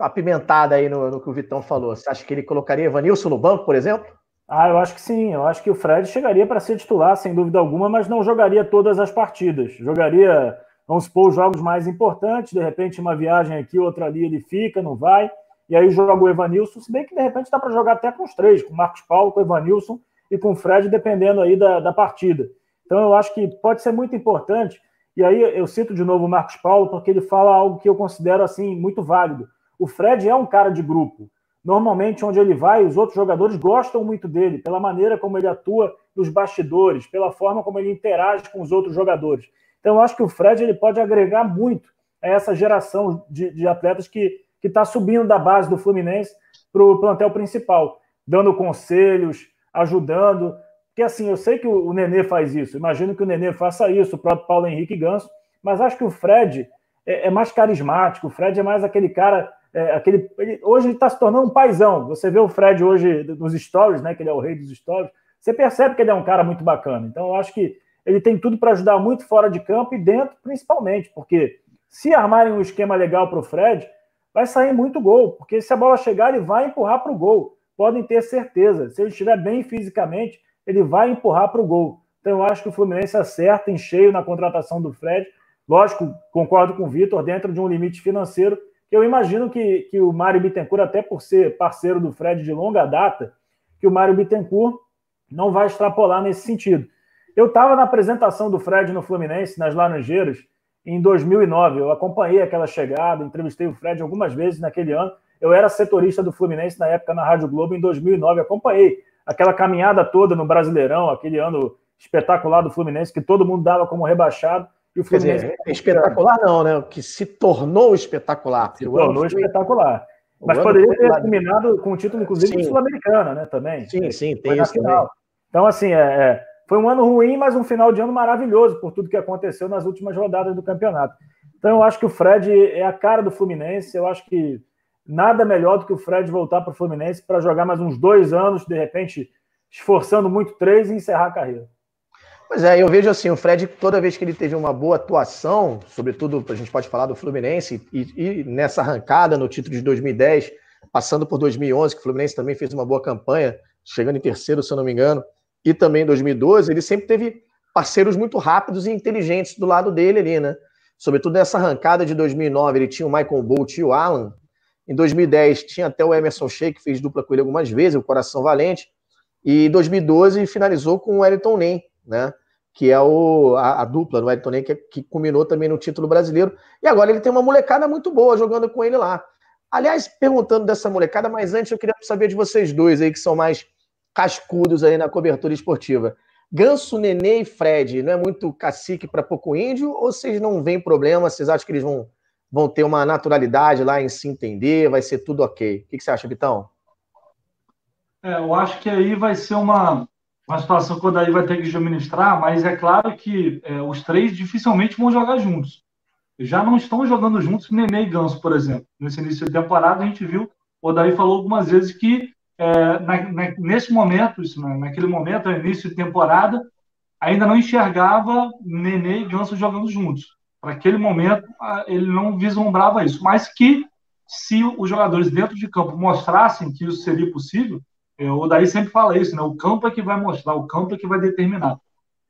apimentada aí no, no, que o Vitão falou. Você acha que ele colocaria Evanilson no banco, por exemplo? Ah, eu acho que sim. Eu acho que o Fred chegaria para ser titular, sem dúvida alguma, mas não jogaria todas as partidas. Jogaria, vamos supor, os jogos mais importantes. De repente, uma viagem aqui, outra ali, ele fica, não vai. E aí joga o Evanilson, se bem que de repente dá para jogar até com os três, com o Marcos Paulo, com o Evanilson e com o Fred, dependendo aí da, da partida. Então eu acho que pode ser muito importante. E aí eu cito de novo o Marcos Paulo, porque ele fala algo que eu considero assim muito válido. O Fred é um cara de grupo. Normalmente, onde ele vai, os outros jogadores gostam muito dele, pela maneira como ele atua nos bastidores, pela forma como ele interage com os outros jogadores. Então, eu acho que o Fred ele pode agregar muito a essa geração de, de atletas que está subindo da base do Fluminense para o plantel principal, dando conselhos, ajudando. Porque assim, eu sei que o, o Nenê faz isso, imagino que o Nenê faça isso, o próprio Paulo Henrique Ganso, mas acho que o Fred é, é mais carismático, o Fred é mais aquele cara. É, aquele, ele, hoje ele está se tornando um paizão. Você vê o Fred hoje nos stories, né? Que ele é o rei dos stories. Você percebe que ele é um cara muito bacana. Então, eu acho que ele tem tudo para ajudar muito fora de campo e dentro, principalmente, porque se armarem um esquema legal para o Fred, vai sair muito gol, porque se a bola chegar, ele vai empurrar para o gol podem ter certeza. Se ele estiver bem fisicamente, ele vai empurrar para o gol. Então, eu acho que o Fluminense acerta em cheio na contratação do Fred. Lógico, concordo com o Vitor, dentro de um limite financeiro, eu imagino que, que o Mário Bittencourt, até por ser parceiro do Fred de longa data, que o Mário Bittencourt não vai extrapolar nesse sentido. Eu estava na apresentação do Fred no Fluminense, nas Laranjeiras, em 2009. Eu acompanhei aquela chegada, entrevistei o Fred algumas vezes naquele ano. Eu era setorista do Fluminense na época na Rádio Globo, em 2009. Acompanhei aquela caminhada toda no Brasileirão, aquele ano espetacular do Fluminense, que todo mundo dava como rebaixado. E o Fluminense. Dizer, é espetacular não, né? O que se tornou espetacular. Se tornou espetacular. Mas poderia ter terminado com o título, inclusive, sul-americana, né? Também. Sim, sim, tem isso também. Então, assim, é, é, foi um ano ruim, mas um final de ano maravilhoso por tudo que aconteceu nas últimas rodadas do campeonato. Então, eu acho que o Fred é a cara do Fluminense. Eu acho que nada melhor do que o Fred voltar para o Fluminense para jogar mais uns dois anos, de repente, esforçando muito três e encerrar a carreira. Pois é, eu vejo assim, o Fred, toda vez que ele teve uma boa atuação, sobretudo a gente pode falar do Fluminense, e, e nessa arrancada no título de 2010, passando por 2011, que o Fluminense também fez uma boa campanha, chegando em terceiro, se eu não me engano, e também em 2012, ele sempre teve parceiros muito rápidos e inteligentes do lado dele ali, né? Sobretudo nessa arrancada de 2009, ele tinha o Michael Bolt e o Alan, em 2010 tinha até o Emerson Sheik, que fez dupla com ele algumas vezes, o Coração Valente. E em 2012 finalizou com o Wellington Nem, né? Que é o, a, a dupla do Wellington Nem, que, que culminou também no título brasileiro. E agora ele tem uma molecada muito boa jogando com ele lá. Aliás, perguntando dessa molecada, mas antes eu queria saber de vocês dois aí, que são mais cascudos aí na cobertura esportiva. Ganso, Nenê e Fred, não é muito cacique para pouco índio? Ou vocês não veem problema? Vocês acham que eles vão vão ter uma naturalidade lá em se entender, vai ser tudo ok. O que, você acha, Vitão? É, eu acho que aí vai ser uma, uma situação que o Daí vai ter que administrar, mas é claro que é, os três dificilmente vão jogar juntos. já não estão jogando juntos Nenê e Ganso, por exemplo. Nesse início de temporada, a gente viu, o Daí falou algumas vezes que é, na, na, nesse momento, isso, naquele momento, início de temporada, ainda não enxergava Nenê e Ganso jogando juntos. Para aquele momento, ele não vislumbrava isso. Mas que, se os jogadores dentro de campo mostrassem que isso seria possível, é, o Daí sempre fala isso, né? O campo é que vai mostrar, o campo é que vai determinar.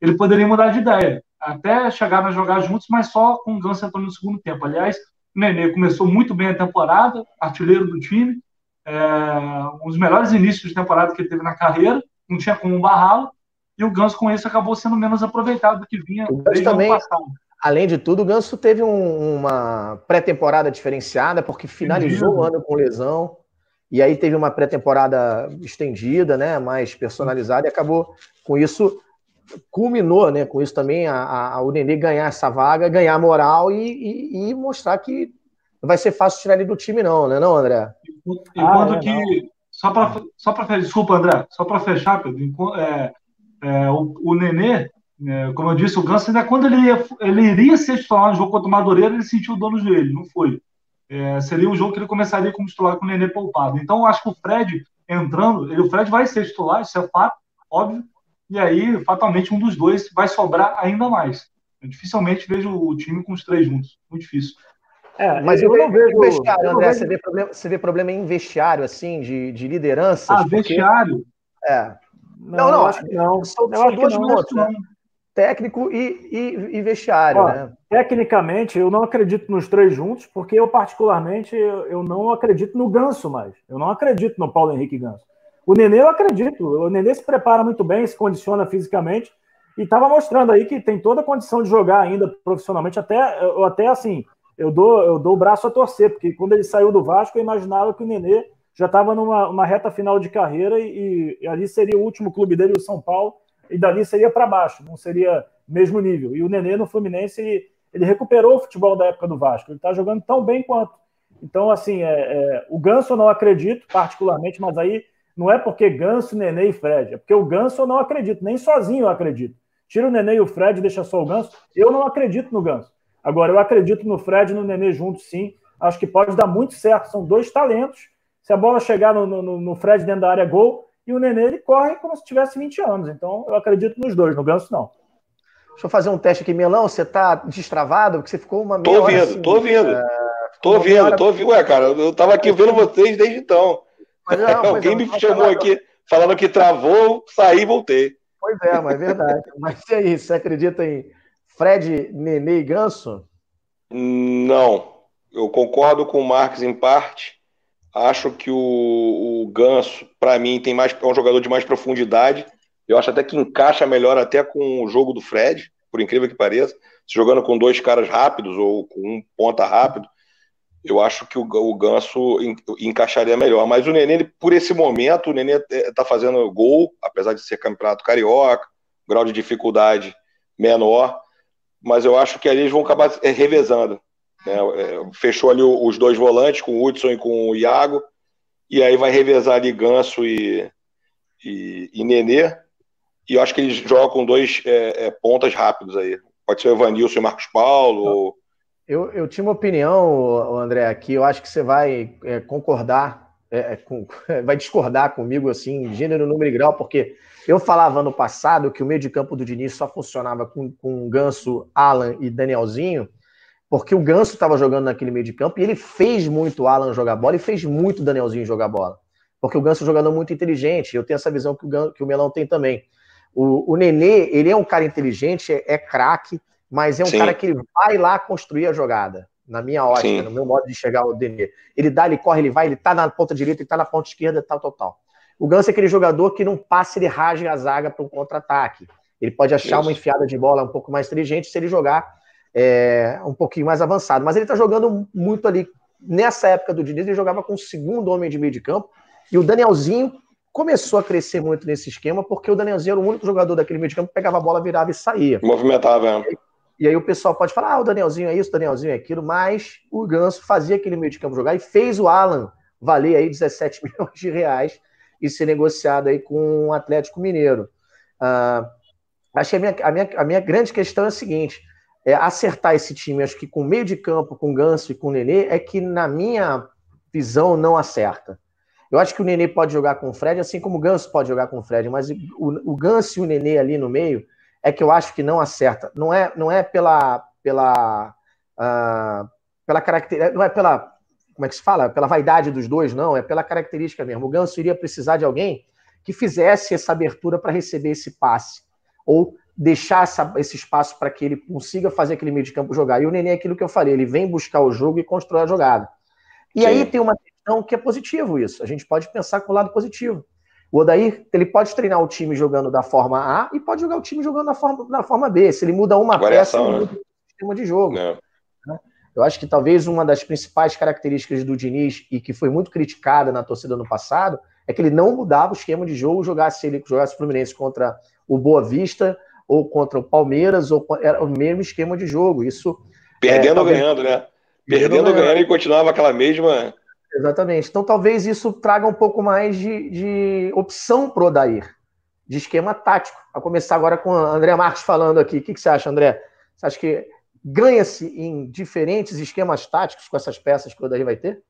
Ele poderia mudar de ideia até chegaram a jogar juntos, mas só com o Ganso entrando no segundo tempo. Aliás, o Nenê começou muito bem a temporada, artilheiro do time, é, um dos melhores inícios de temporada que ele teve na carreira, não tinha como barrá-lo, e o Ganso com isso acabou sendo menos aproveitado do que vinha desde também, passado. Além de tudo, o Ganso teve um, uma pré-temporada diferenciada, porque finalizou Entendi. o ano com lesão, e aí teve uma pré-temporada estendida, né, mais personalizada, e acabou com isso culminou né, com isso também a, a, o Nenê ganhar essa vaga, ganhar moral e, e, e, mostrar que não vai ser fácil tirar ele do time, não, né, não, André? E ah, é, que. Não. Só para só para desculpa, André, só para fechar, Pedro, é, é, o, o Nenê, é, como eu disse, o Ganso, ainda quando ele, ia, ele iria ser titular no jogo contra o Madureira, ele sentiu o dor no joelho, não foi. É, seria um jogo que ele começaria como titular com o Nenê poupado. Então, eu acho que o Fred entrando, ele, o Fred vai ser titular, isso é fato, óbvio, e aí, fatalmente, um dos dois vai sobrar ainda mais. Eu dificilmente vejo o time com os três juntos. Muito difícil. É, mas eu, eu não vejo. Vestiário, André, vejo... Você, vê problema, você vê problema em vestiário, assim, de, de liderança? Ah, porque... vestiário? É. Não, não, não acho que não. São, são duas pontos, né? Técnico e, e, e vestiário, Ó, né? Tecnicamente, eu não acredito nos três juntos, porque eu, particularmente, eu, eu não acredito no Ganso mais. Eu não acredito no Paulo Henrique Ganso. O Nenê, eu acredito. O Nenê se prepara muito bem, se condiciona fisicamente e estava mostrando aí que tem toda a condição de jogar ainda profissionalmente. Até, eu, até assim, eu dou, eu dou o braço a torcer, porque quando ele saiu do Vasco, eu imaginava que o Nenê já estava numa reta final de carreira e, e, ali seria o último clube dele, o São Paulo, e dali seria para baixo, não seria mesmo nível. E o Nenê no Fluminense, ele, ele recuperou o futebol da época do Vasco, ele está jogando tão bem quanto. Então, assim, é, é, o Ganso eu não acredito particularmente, mas aí não é porque Ganso, Nenê e Fred, é porque o Ganso eu não acredito, nem sozinho eu acredito. Tira o Nenê e o Fred deixa só o Ganso. Eu não acredito no Ganso. Agora, eu acredito no Fred e no Nenê juntos, sim. Acho que pode dar muito certo. São dois talentos. Se a bola chegar no, no, no Fred dentro da área, gol. E o Nenê, ele corre como se tivesse 20 anos. Então, eu acredito nos dois. No Ganso, não. Deixa eu fazer um teste aqui. Melão, você tá destravado? Porque você ficou uma meia Tô ouvindo, assim, tô ouvindo. É... Tô ouvindo, tô ouvindo. Ué, cara, eu tava aqui vendo vocês desde então. Mas, não, Alguém me chamou falar, aqui falando que travou, saí e voltei. Pois é, mas é verdade. mas e aí, você acredita em Fred, Nenê e Ganso? Não. Eu concordo com o Marques em parte. Acho que o, o Ganso, para mim, tem mais, é um jogador de mais profundidade. Eu acho até que encaixa melhor até com o jogo do Fred, por incrível que pareça. Se jogando com dois caras rápidos ou com um ponta rápido, eu acho que o, o Ganso encaixaria melhor. Mas o Nenê, por esse momento, o Nenê está fazendo gol, apesar de ser campeonato carioca, grau de dificuldade menor. Mas eu acho que ali eles vão acabar é, revezando. Né? É, fechou ali os dois volantes, com o Hudson e com o Iago. E aí vai revezar ali Ganso e, e, e Nenê. E eu acho que eles jogam com dois é, é, pontas rápidos aí. Pode ser o Evanilson e Marcos Paulo, ou eu, eu tinha uma opinião, André, aqui, eu acho que você vai é, concordar, é, é com, vai discordar comigo, assim, gênero, número e grau, porque eu falava no passado que o meio de campo do Diniz só funcionava com, com Ganso, Alan e Danielzinho, porque o Ganso estava jogando naquele meio de campo e ele fez muito Alan jogar bola e fez muito Danielzinho jogar bola. Porque o Ganso é um jogador muito inteligente, eu tenho essa visão que o, Ganso, que o Melão tem também. O, o Nenê, ele é um cara inteligente, é, é craque, mas é um Sim. cara que ele vai lá construir a jogada, na minha ótica, Sim. no meu modo de chegar ao Denê. Ele dá, ele corre, ele vai, ele tá na ponta direita, ele tá na ponta esquerda, tal, tal, tal. O Ganso é aquele jogador que não passa, ele rasga a zaga para um contra-ataque. Ele pode achar Isso. uma enfiada de bola um pouco mais inteligente se ele jogar é, um pouquinho mais avançado. Mas ele tá jogando muito ali. Nessa época do Diniz, ele jogava com o segundo homem de meio de campo. E o Danielzinho começou a crescer muito nesse esquema, porque o Danielzinho era o único jogador daquele meio de campo que pegava a bola, virava e saía. Movimentava, é. E aí o pessoal pode falar, ah, o Danielzinho é isso, o Danielzinho é aquilo, mas o Ganso fazia aquele meio de campo jogar e fez o Alan valer aí 17 milhões de reais e ser negociado aí com o Atlético Mineiro. Uh, acho que a minha, a, minha, a minha grande questão é a seguinte, é, acertar esse time, acho que com meio de campo, com Ganso e com Nenê, é que, na minha visão, não acerta. Eu acho que o Nenê pode jogar com o Fred, assim como o Ganso pode jogar com o Fred, mas o, o Ganso e o Nenê ali no meio é que eu acho que não acerta. Não é, não é pela. pela uh, pela característica. Não é pela. Como é que se fala? Pela vaidade dos dois, não. É pela característica mesmo. O Ganso iria precisar de alguém que fizesse essa abertura para receber esse passe. Ou deixar essa, esse espaço para que ele consiga fazer aquele meio de campo jogar. E o Nenê é aquilo que eu falei, ele vem buscar o jogo e constrói a jogada. E Sim. aí tem uma questão que é positivo isso. A gente pode pensar com o lado positivo. O Odair, ele pode treinar o time jogando da forma A e pode jogar o time jogando da forma, da forma B. Se ele muda uma Variação, peça, ele muda né? o sistema de jogo. É. Né? Eu acho que talvez uma das principais características do Diniz, e que foi muito criticada na torcida no passado, é que ele não mudava o esquema de jogo, jogasse ele jogasse o Fluminense contra o Boa Vista, ou contra o Palmeiras, ou era o mesmo esquema de jogo. Isso. Perdendo é, ou ganhando, né? Perdendo ou ganhando e continuava aquela mesma. Exatamente. Então talvez isso traga um pouco mais de, de opção pro Odair, de esquema tático. A começar agora com o André Marques falando aqui. O que, que você acha, André? Você acha que ganha-se em diferentes esquemas táticos com essas peças que o Odair vai ter?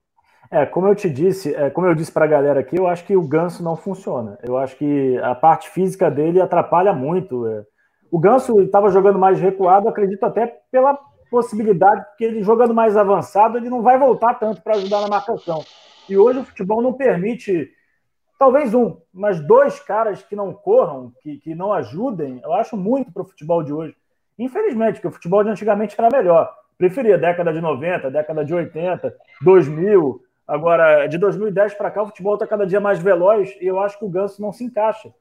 É, como eu te disse, é, como eu disse para a galera aqui, eu acho que o ganso não funciona. Eu acho que a parte física dele atrapalha muito. É. O ganso estava jogando mais recuado, acredito até pela possibilidade que ele jogando mais avançado, ele não vai voltar tanto para ajudar na marcação. E hoje o futebol não permite, talvez um, mas dois caras que não corram, que, que não ajudem, eu acho muito para o futebol de hoje. Infelizmente, porque o futebol de antigamente era melhor. Preferia década de 90, década de 80, 2000. Agora, de 2010 para cá, o futebol está cada dia mais veloz e eu acho que o Ganso não se encaixa.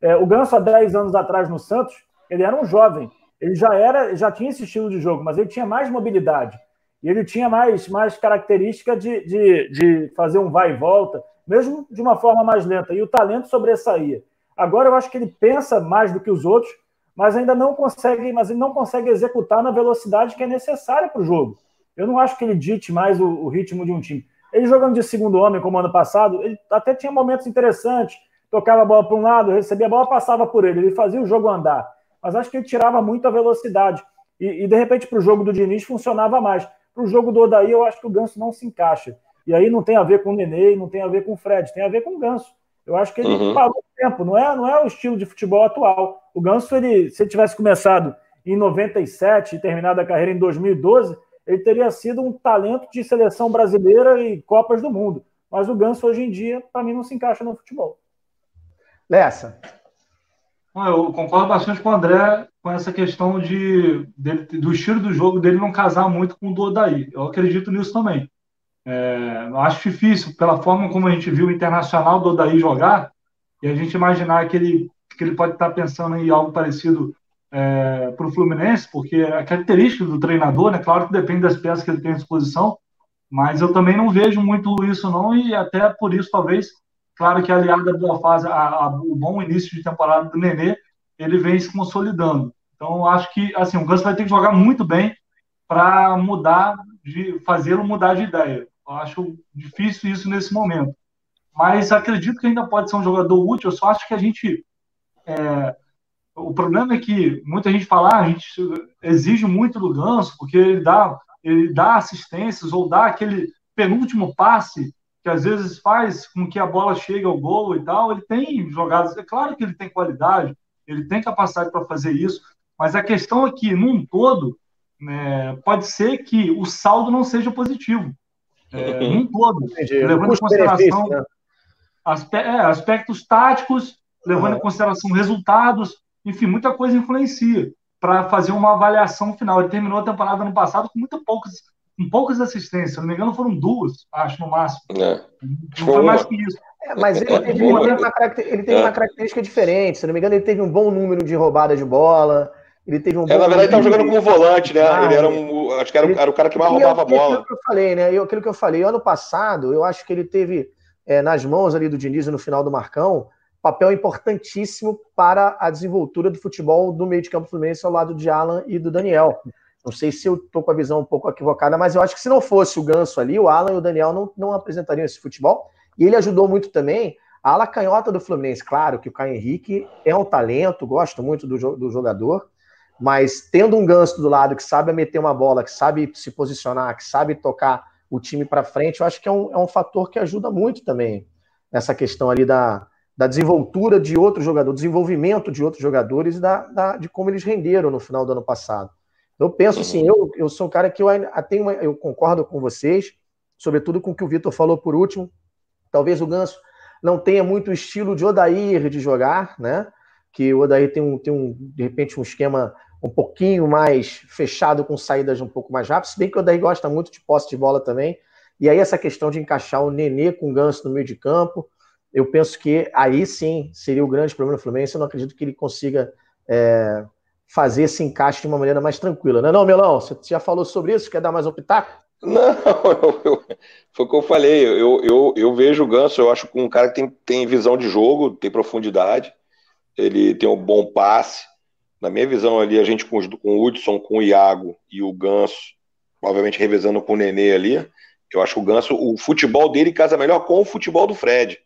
É, o Ganso, há 10 anos atrás no Santos, ele era um jovem ele já era, já tinha esse estilo de jogo, mas ele tinha mais mobilidade. E ele tinha mais, mais característica de, de, de fazer um vai e volta, mesmo de uma forma mais lenta. E o talento sobressaía. Agora eu acho que ele pensa mais do que os outros, mas ainda não consegue, mas ele não consegue executar na velocidade que é necessária para o jogo. Eu não acho que ele dite mais o, o, ritmo de um time. Ele jogando de segundo homem, como ano passado, ele até tinha momentos interessantes, tocava a bola para um lado, recebia a bola, passava por ele, ele fazia o jogo andar mas acho que ele tirava muito a velocidade. E, e de repente, para o jogo do Diniz funcionava mais. Para o jogo do Odaí, eu acho que o Ganso não se encaixa. E aí não tem a ver com o Nenê, não tem a ver com o Fred, tem a ver com o Ganso. Eu acho que ele uhum. parou o tempo, não é, não é o estilo de futebol atual. O Ganso, ele, se ele tivesse começado em 97 e terminado a carreira em 2012, ele teria sido um talento de seleção brasileira e Copas do Mundo. Mas o Ganso, hoje em dia, para mim, não se encaixa no futebol. Lessa. Eu concordo bastante com o André com essa questão de, dele, do estilo do jogo dele não casar muito com o do Odaí. Eu acredito nisso também. É, eu acho difícil, pela forma como a gente viu o Internacional do Odaí jogar, e a gente imaginar que ele, que ele pode estar pensando em algo parecido é, para o Fluminense, porque a característica do treinador, né, claro que depende das peças que ele tem à disposição, mas eu também não vejo muito isso não, e até por isso talvez Claro que aliado à boa fase, o bom início de temporada do Nenê, ele vem se consolidando. Então, acho que assim, o Ganso vai ter que jogar muito bem para mudar, de fazê-lo mudar de ideia. Eu acho difícil isso nesse momento. Mas acredito que ainda pode ser um jogador útil. Eu só acho que a gente. É, o problema é que muita gente fala, ah, a gente exige muito do Ganso, porque ele dá, ele dá assistências ou dá aquele penúltimo passe que às vezes faz com que a bola chegue ao gol e tal, ele tem jogadas, é claro que ele tem qualidade, ele tem capacidade para fazer isso, mas a questão é que, num todo, né, pode ser que o saldo não seja positivo. É, num todo, Entendi. levando em consideração né? aspe é, aspectos táticos, levando uhum. em consideração resultados, enfim, muita coisa influencia para fazer uma avaliação final. Ele terminou a temporada no passado com muito poucos com poucas assistências, se não me engano, foram duas, acho, no máximo. É. Não foi mais que isso. É, mas ele teve, uma, ele teve uma característica diferente. Se não me engano, ele teve um bom número de roubada de bola. Ele teve um é, na verdade, ele estava jogando como volante, né? Ah, ele era um. Acho que era, ele, era o cara que mais roubava a bola. Aquilo que eu falei, né? Eu, aquilo que eu falei, ano passado, eu acho que ele teve é, nas mãos ali do Diniz no final do Marcão papel importantíssimo para a desenvoltura do futebol do meio de campo fluminense ao lado de Alan e do Daniel. Não sei se eu estou com a visão um pouco equivocada, mas eu acho que se não fosse o Ganso ali, o Alan e o Daniel não, não apresentariam esse futebol. E ele ajudou muito também a ala canhota do Fluminense. Claro que o Caio Henrique é um talento, gosto muito do, do jogador, Mas tendo um ganso do lado que sabe meter uma bola, que sabe se posicionar, que sabe tocar o time para frente, eu acho que é um, é um fator que ajuda muito também nessa questão ali da, da desenvoltura de outros jogadores, desenvolvimento de outros jogadores e da, da, de como eles renderam no final do ano passado. Eu penso assim, eu, eu sou um cara que eu, tenho uma, eu concordo com vocês, sobretudo com o que o Vitor falou por último. Talvez o Ganso não tenha muito estilo de Odair de jogar, né? Que o Odair tem um, tem um de repente um esquema um pouquinho mais fechado, com saídas um pouco mais rápidas, se bem que o Odair gosta muito de posse de bola também. E aí essa questão de encaixar o Nenê com o Ganso no meio de campo, eu penso que aí sim seria o grande problema do Fluminense. Eu não acredito que ele consiga é, fazer esse encaixe de uma maneira mais tranquila. Não é não, Melão? Você já falou sobre isso? Quer dar mais um pitaco? Não, eu, eu, foi o que eu falei. Eu, eu, eu vejo o Ganso, eu acho que um cara que tem, tem visão de jogo, tem profundidade, ele tem um bom passe. Na minha visão ali, a gente com, com o Hudson, com o Iago e o Ganso, obviamente revezando com o Nenê ali, eu acho que o Ganso, o futebol dele casa melhor com o futebol do Fred.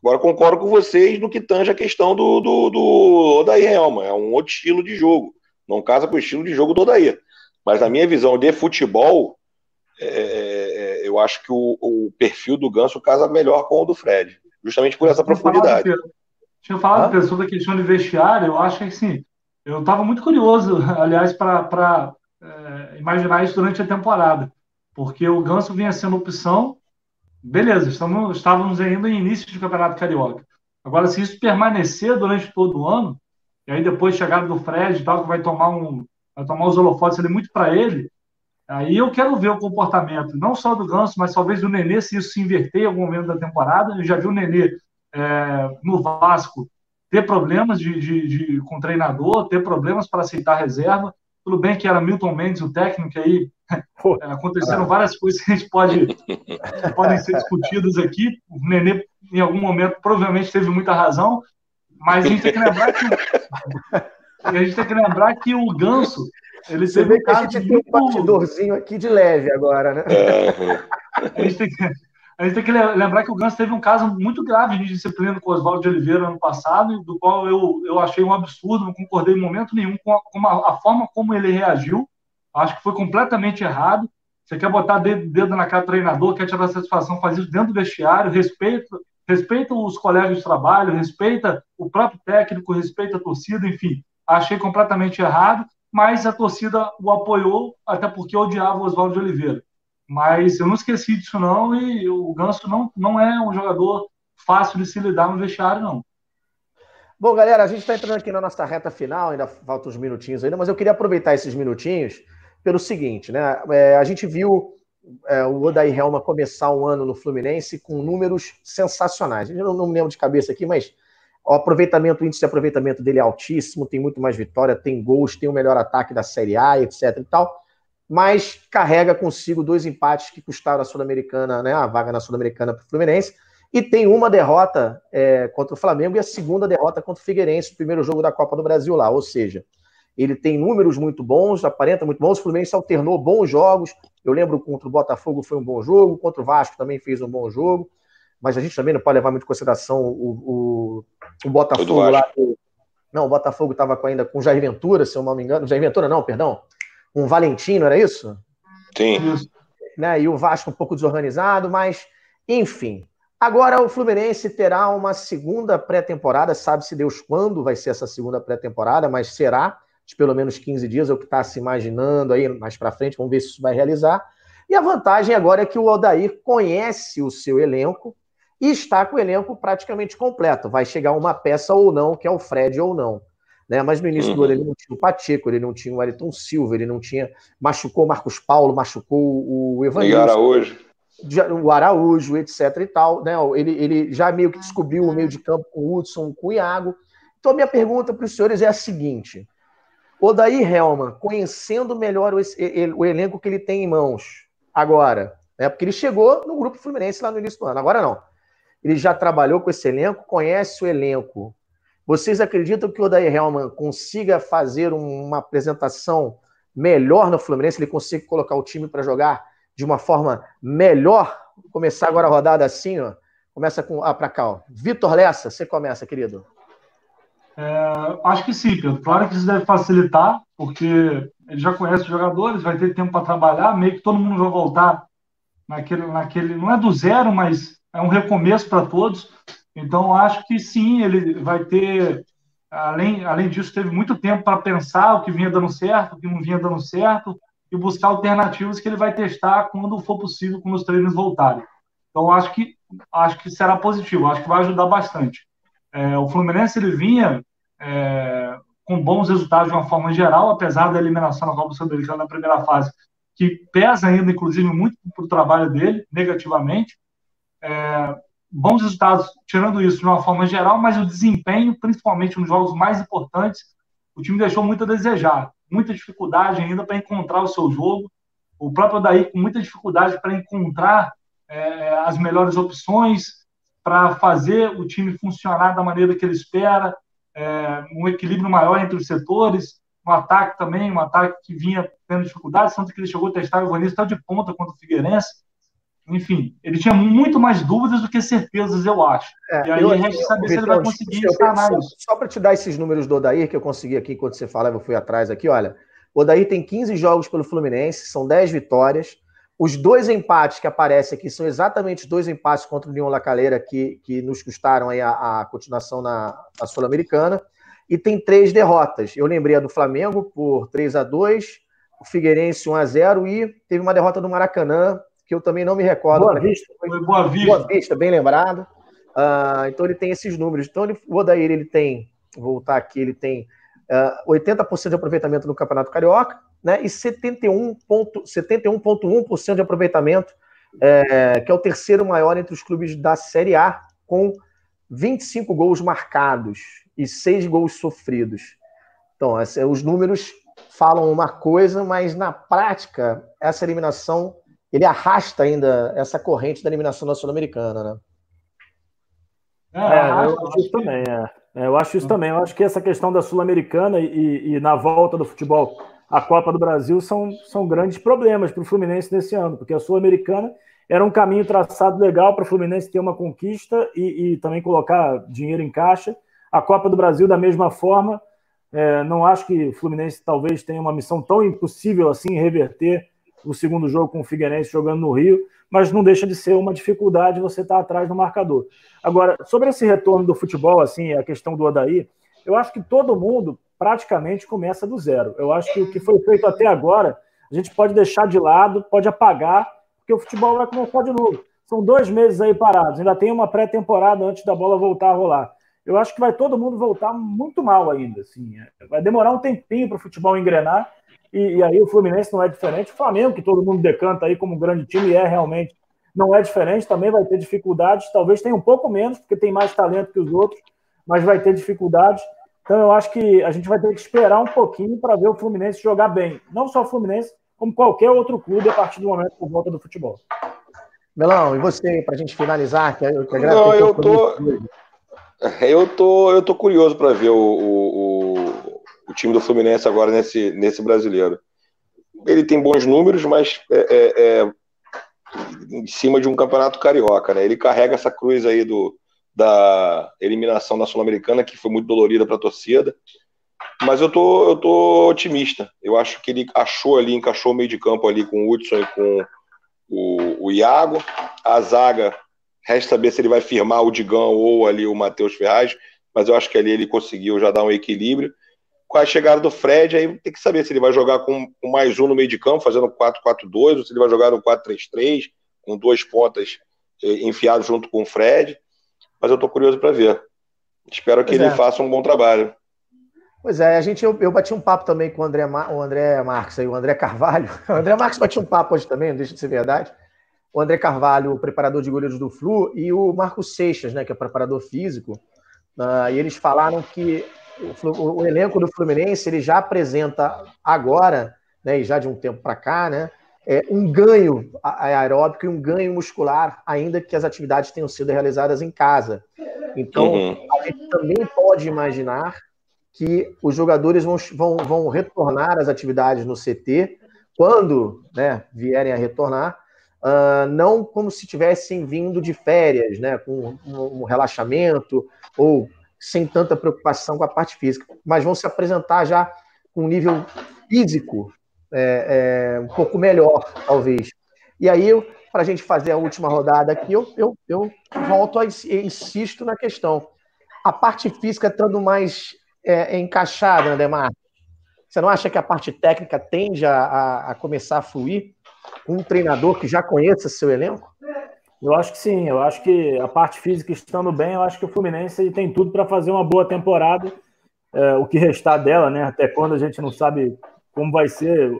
Agora concordo com vocês no que tange a questão do, do, do Odair Helma. É um outro estilo de jogo. Não casa com o estilo de jogo do Odair. Mas na minha visão de futebol, é, é, é eu acho que o, o, perfil do Ganso casa melhor com o do Fred. Justamente por essa profundidade. Tinha falado ah? sobre a questão de vestiário, eu acho que sim. Eu estava muito curioso, aliás, para é, imaginar isso durante a temporada. Porque o Ganso vinha sendo opção beleza, estamos, estávamos ainda em início de Campeonato Carioca. Agora, se isso permanecer durante todo o ano, e aí depois chegada do Fred e tal, que vai tomar um vai tomar os holofotes ali muito para ele, aí eu quero ver o comportamento, não só do Ganso, mas talvez do Nenê, se isso se inverter em algum momento da temporada. Eu já vi o Nenê é, no Vasco ter problemas de, de, de, com o treinador, ter problemas para aceitar reserva. Tudo bem que era Milton Mendes o técnico aí, é, aconteceram várias coisas que a gente pode que podem ser discutidas aqui. O Nenê, em algum momento, provavelmente teve muita razão, mas a gente tem que lembrar que a gente tem que lembrar que o Ganso ele Você vê que a gente tem um batidorzinho aqui de leve agora, né? a, gente tem que, a gente tem que lembrar que o Ganso teve um caso muito grave de disciplina com o Oswaldo de Oliveira ano passado, do qual eu, eu achei um absurdo, não concordei em momento nenhum com a, com a, a forma como ele reagiu Acho que foi completamente errado. Você quer botar dedo na cara do treinador, quer tirar satisfação, faz isso dentro do vestiário, respeita, respeita os colegas de trabalho, respeita o próprio técnico, respeita a torcida, enfim. Achei completamente errado, mas a torcida o apoiou, até porque odiava o Oswaldo de Oliveira. Mas eu não esqueci disso, não, e o Ganso não, não é um jogador fácil de se lidar no vestiário, não. Bom, galera, a gente está entrando aqui na nossa reta final, ainda faltam uns minutinhos ainda, mas eu queria aproveitar esses minutinhos pelo seguinte, né? É, a gente viu é, o Odair Helma começar um ano no Fluminense com números sensacionais. Eu não, não me lembro de cabeça aqui, mas o aproveitamento, o índice de aproveitamento dele é altíssimo, tem muito mais vitória, tem gols, tem o melhor ataque da Série A, etc e tal. Mas carrega consigo dois empates que custaram a Sul-Americana, né? A vaga na Sul-Americana para o Fluminense. E tem uma derrota é, contra o Flamengo e a segunda derrota contra o Figueirense, o primeiro jogo da Copa do Brasil lá. Ou seja, ele tem números muito bons, aparenta muito bons. O Fluminense alternou bons jogos. Eu lembro contra o Botafogo foi um bom jogo, contra o Vasco também fez um bom jogo. Mas a gente também não pode levar muito em consideração o, o, o Botafogo lá. Não, o Botafogo estava ainda com o Jair Ventura, se eu não me engano. Jair Ventura, não, perdão. Um Valentino, era isso? Sim. Né? E o Vasco um pouco desorganizado, mas, enfim. Agora o Fluminense terá uma segunda pré-temporada, sabe-se Deus quando vai ser essa segunda pré-temporada, mas será de pelo menos 15 dias, é o que está se imaginando aí mais para frente, vamos ver se isso vai realizar. E a vantagem agora é que o Odair conhece o seu elenco e está com o elenco praticamente completo. Vai chegar uma peça ou não, que é o Fred ou não. Né? Mas no início uhum. do ano ele não tinha o Pacheco, ele não tinha o Ayrton Silva, ele não tinha. Machucou o Marcos Paulo, machucou o Evangelho. E Araújo. O Araújo, etc. e tal. Né? Ele, ele já meio que descobriu o meio de campo com o Hudson, com o Iago. Então, a minha pergunta para os senhores é a seguinte: o Daí Helman, conhecendo melhor o, o, elenco que ele tem em mãos agora, né? Porque ele chegou no grupo Fluminense lá no início do ano. Agora não. Ele já trabalhou com esse elenco, conhece o elenco. Vocês acreditam que o Odair Helman consiga fazer uma apresentação melhor no Fluminense? Ele consiga colocar o time para jogar de uma forma melhor? Vou começar agora a rodada assim, ó. Começa com ah, para cá, ó. Vitor Lessa, você começa, querido. É, acho que sim, Pedro. Claro que isso deve facilitar, porque ele já conhece os jogadores, vai ter tempo para trabalhar, meio que todo mundo vai voltar naquele, naquele. Não é do zero, mas é um recomeço para todos. Então, acho que sim, ele vai ter. Além, além disso, teve muito tempo para pensar o que vinha dando certo, o que não vinha dando certo, e buscar alternativas que ele vai testar quando for possível, quando os treinos voltarem. Então, acho que, acho que será positivo, acho que vai ajudar bastante. É, o Fluminense ele vinha é, com bons resultados de uma forma geral, apesar da eliminação na Copa Sul-Americana na primeira fase, que pesa ainda, inclusive, muito para o trabalho dele, negativamente. É, bons resultados, tirando isso de uma forma geral, mas o desempenho, principalmente nos jogos mais importantes, o time deixou muito a desejar. Muita dificuldade ainda para encontrar o seu jogo. O próprio Daí com muita dificuldade para encontrar é, as melhores opções, para fazer o time funcionar da maneira que ele espera, é, um equilíbrio maior entre os setores, um ataque também, um ataque que vinha tendo dificuldades, tanto que ele chegou a testar o Vanessa de ponta contra o Figueirense. Enfim, ele tinha muito mais dúvidas do que certezas, eu acho. É, e aí eu, resta saber se ele vai conseguir encanar isso. Só, só para te dar esses números do Odair, que eu consegui aqui enquanto você falava, eu fui atrás aqui, olha. O Odair tem 15 jogos pelo Fluminense, são 10 vitórias. Os dois empates que aparecem aqui são exatamente os dois empates contra o União Lacaleira que, que nos custaram aí a, a continuação na, na Sul-Americana. E tem três derrotas. Eu lembrei a do Flamengo por 3 a 2 o Figueirense 1 a 0 e teve uma derrota do Maracanã que eu também não me recordo. Boa Vista. Foi Boa Vista. Boa Vista, bem lembrado. Uh, então ele tem esses números. Então ele, o Odair ele tem, vou voltar aqui, ele tem uh, ah, 80% de aproveitamento no Campeonato Carioca, né? E 71,1% 71 de aproveitamento, é, que é o terceiro maior entre os clubes da Série A, com 25 gols marcados e 6 gols sofridos. Então, os números falam uma coisa, mas na prática, essa eliminação ele arrasta ainda essa corrente da eliminação da Sul-Americana, né? É, é eu acho isso também, é. é. Eu acho isso também. Eu acho que essa questão da Sul-Americana e, e, na volta do futebol, a Copa do Brasil são, são grandes problemas para o Fluminense nesse ano, porque a Sul-Americana era um caminho traçado legal para o Fluminense ter uma conquista e, e, também colocar dinheiro em caixa. A Copa do Brasil, da mesma forma, é, não acho que o Fluminense talvez tenha uma missão tão impossível assim reverter o segundo jogo com o Figueirense jogando no Rio, mas não deixa de ser uma dificuldade você estar tá atrás do marcador. Agora, sobre esse retorno do futebol, assim, a questão do Odaí, eu acho que todo mundo praticamente começa do zero. Eu acho que o que foi feito até agora, a gente pode deixar de lado, pode apagar, porque o futebol vai começar de novo. São dois meses aí parados, ainda tem uma pré-temporada antes da bola voltar a rolar. Eu acho que vai todo mundo voltar muito mal ainda. Assim. Vai demorar um tempinho para o futebol engrenar, e, e, aí o Fluminense não é diferente. O Flamengo, que todo mundo decanta aí como um grande time, é realmente não é diferente, também vai ter dificuldades, talvez tenha um pouco menos, porque tem mais talento que os outros, mas vai ter dificuldades. Então eu acho que a gente vai ter que esperar um pouquinho para ver o Fluminense jogar bem. Não só o Fluminense, como qualquer outro clube a partir do momento por volta do futebol. Melão, e você, para a gente finalizar? Que, que não, eu tô, eu tô, eu tô curioso para ver o, o o time do Fluminense agora nesse, nesse brasileiro. Ele tem bons números, mas é, é, é, em cima de um campeonato carioca, né? Ele carrega essa cruz aí do, da eliminação da Sul-Americana, que foi muito dolorida para a torcida. Mas eu tô, eu tô otimista. Eu acho que ele achou ali, encaixou o meio de campo ali com o Hudson e com o, o Iago. A zaga, resta saber se ele vai firmar o Digão ou ali o Matheus Ferraz, mas eu acho que ali ele conseguiu já dar um equilíbrio com a chegada do Fred, aí tem que saber se ele vai jogar com, com mais um no meio de campo, fazendo 4-4-2, ou se ele vai jogar no 4-3-3, com duas pontas eh, enfiadas junto com o Fred. Mas eu estou curioso para ver. Espero que pois ele é. faça um bom trabalho. Pois é, a gente, eu, eu bati um papo também com o André, o André Marques, aí, o André Carvalho. O André Marques bati um papo hoje também, não deixa de ser verdade. O André Carvalho, o preparador de goleiros do Flu, e o Marcos Seixas, né, que é preparador físico. Uh, e eles falaram que o, o, elenco do Fluminense ele já apresenta agora, né, e já de um tempo para cá, né, é, um ganho aeróbico e um ganho muscular, ainda que as atividades tenham sido realizadas em casa. Então, uhum. a gente também pode imaginar que os jogadores vão, vão, vão retornar às atividades no CT quando né, vierem a retornar, uh, não como se tivessem vindo de férias, né, com um, um relaxamento ou sem tanta preocupação com a parte física, mas vão se apresentar já com um nível físico é, é, um pouco melhor, talvez. E aí, para a gente fazer a última rodada aqui, eu, eu, eu volto a insisto na questão. A parte física estando mais é, encaixada, Demar, você não acha que a parte técnica tende a, a, a começar a fluir? Um treinador que já conheça seu elenco? Eu acho que sim. Eu acho que a parte física estando bem, eu acho que o Fluminense tem tudo para fazer uma boa temporada. É, o que restar dela, né? Até quando a gente não sabe como vai ser,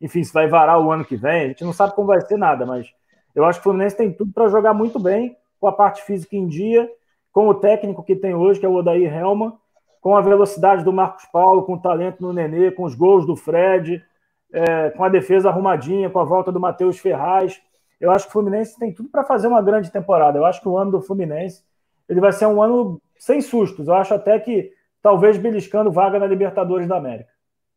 enfim, se vai varar o ano que vem, a gente não sabe como vai ser nada, mas eu acho que o Fluminense tem tudo para jogar muito bem, com a parte física em dia, com o técnico que tem hoje, que é o Odair Helma, com a velocidade do Marcos Paulo, com o talento no Nenê, com os gols do Fred, é, com a defesa arrumadinha, com a volta do Matheus Ferraz. Eu acho que o Fluminense tem tudo para fazer uma grande temporada. Eu acho que o ano do Fluminense ele vai ser um ano sem sustos. Eu acho até que talvez beliscando vaga na Libertadores da América.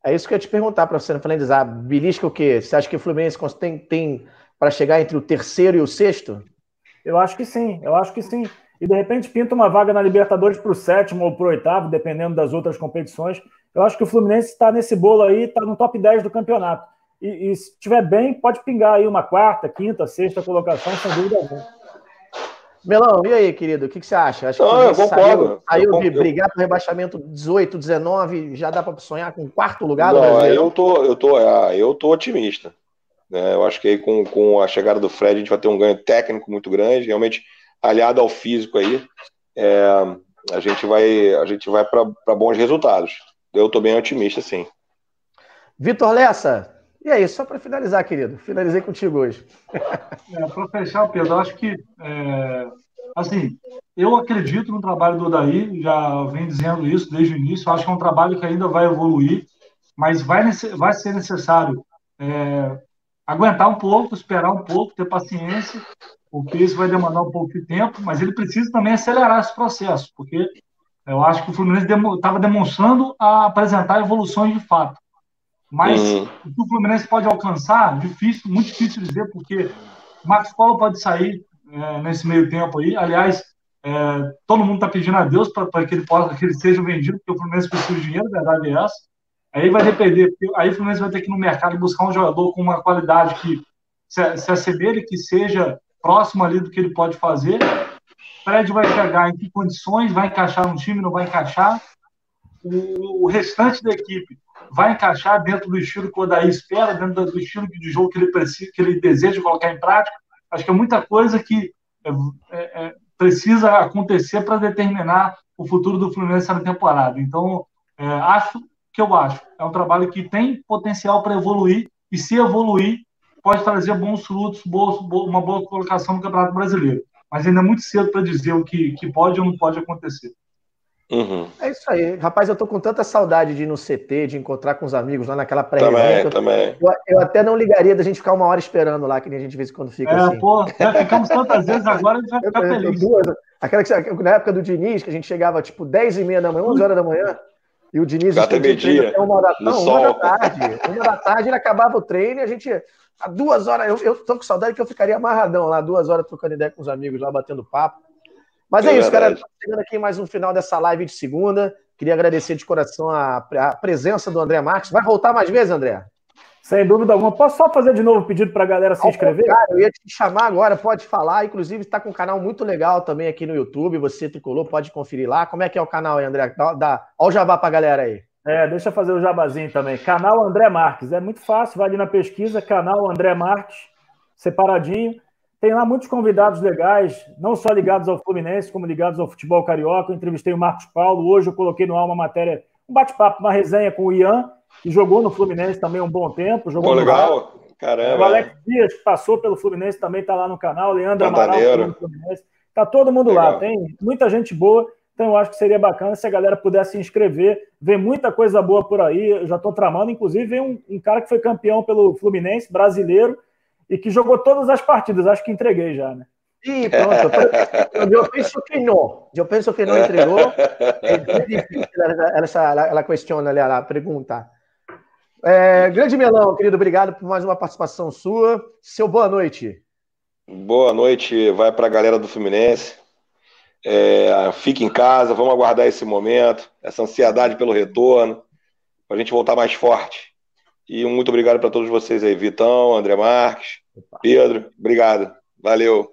É isso que eu ia te perguntar para você não finalizar. Belisca o quê? Você acha que o Fluminense tem, tem para chegar entre o terceiro e o sexto? Eu acho que sim, eu acho que sim e de repente pinta uma vaga na Libertadores para o sétimo ou para o oitavo, dependendo das outras competições. Eu acho que o Fluminense está nesse bolo aí, está no top 10 do campeonato. E, e se estiver bem, pode pingar aí uma quarta, quinta, sexta colocação, sem dúvida alguma. Melão, e aí, querido? O que, que você acha? Acho Não, que eu concordo. Saiu, saiu de brigar para o rebaixamento 18, 19, já dá para sonhar com quarto lugar Não, eu tô, eu tô, ah, eu tô otimista. Né? Eu acho que aí com, com a chegada do Fred a gente vai ter um ganho técnico muito grande. Realmente aliado ao físico aí, é, a gente vai, a gente vai para bons resultados. Eu estou bem otimista, sim. Vitor Lessa, e aí, só para finalizar, querido, finalizei contigo hoje. É, para fechar, Pedro, acho que, é, assim, eu acredito no trabalho do Daí, já vem dizendo isso desde o início, acho que é um trabalho que ainda vai evoluir, mas vai, vai ser necessário é, aguentar um pouco, esperar um pouco, ter paciência porque isso vai demandar um pouco de tempo, mas ele precisa também acelerar esse processo, porque eu acho que o Fluminense estava demonstrando a apresentar evoluções de fato. Mas uhum. o que o Fluminense pode alcançar, difícil, muito difícil dizer, porque o Marcos Paulo pode sair é, nesse meio tempo aí. Aliás, é, todo mundo está pedindo a Deus para que ele possa, que ele seja vendido, porque o Fluminense precisa de dinheiro, a verdade é essa. Aí vai depender, aí o Fluminense vai ter que ir no mercado buscar um jogador com uma qualidade que se, se assemelhe, que seja próximo ali do que ele pode fazer. Fred vai chegar em que condições, vai encaixar no time, não vai encaixar. O, o restante da equipe vai encaixar dentro do estilo que o Odaí espera, dentro do estilo de jogo que ele precisa, que ele deseja colocar em prática. Acho que é muita coisa que é, é, é precisa acontecer para determinar o futuro do Fluminense na temporada. Então, é, acho que eu acho é um trabalho que tem potencial para evoluir e se evoluir pode trazer bons frutos, uma boa colocação no Campeonato Brasileiro. Mas ainda é muito cedo para dizer o que, que pode ou não pode acontecer. Uhum. É isso aí. Rapaz, eu tô com tanta saudade de ir no CT, de encontrar com os amigos lá naquela pré Também, eu, também. Eu, eu, até não ligaria da gente ficar uma hora esperando lá, que nem a gente vê quando fica é, assim. pô, já ficamos tantas vezes agora, a gente vai ficar eu, feliz. Duas, aquela que, na época do Diniz, que a gente chegava tipo 10 e meia da manhã, 11 horas da manhã, e o Diniz até meio-dia, uma da, não, uma da tarde. Uma da tarde ele acabava o treino e a gente há duas horas. Eu, eu tô com saudade que eu ficaria amarradão lá, duas horas trocando ideia com os amigos lá, batendo papo. Mas é, é isso, cara. Chegando aqui mais um final dessa live de segunda. Queria agradecer de coração a, a presença do André Marques. Vai voltar mais vezes, André? Sem dúvida alguma. Posso só fazer de novo o pedido para a galera se inscrever? Cara, eu ia te chamar agora, pode falar. Inclusive, está com um canal muito legal também aqui no YouTube. Você tricolor, pode conferir lá. Como é que é o canal aí, André? Dá, dá... Olha o jabá para a galera aí. É, deixa eu fazer o jabazinho também. Canal André Marques. É muito fácil, vai ali na pesquisa, canal André Marques, separadinho. Tem lá muitos convidados legais, não só ligados ao Fluminense, como ligados ao futebol carioca. Eu entrevistei o Marcos Paulo. Hoje eu coloquei no ar uma matéria, um bate-papo, uma resenha com o Ian, que jogou no Fluminense também um bom tempo. Jogou Pô, legal. Caramba. O Alex Dias, que passou pelo Fluminense, também está lá no canal. Leandro Amaral, no Fluminense. Está todo mundo legal. lá. Tem muita gente boa. Então, eu acho que seria bacana se a galera pudesse se inscrever. Vem muita coisa boa por aí. Eu já estou tramando. Inclusive, vem um, um, cara que foi campeão pelo Fluminense, brasileiro, e que jogou todas as partidas. Acho que entreguei já, né? E pronto. Eu penso que não. Eu penso que não entregou. É difícil ela, ela, ela questiona, ela pergunta. É, grande Melão, querido, obrigado por mais uma participação sua. Seu boa noite. Boa noite, vai para a galera do Fluminense. É, fique em casa, vamos aguardar esse momento, essa ansiedade pelo retorno, para a gente voltar mais forte. E um muito obrigado para todos vocês aí, Vitão, André Marques, Pedro, obrigado, valeu.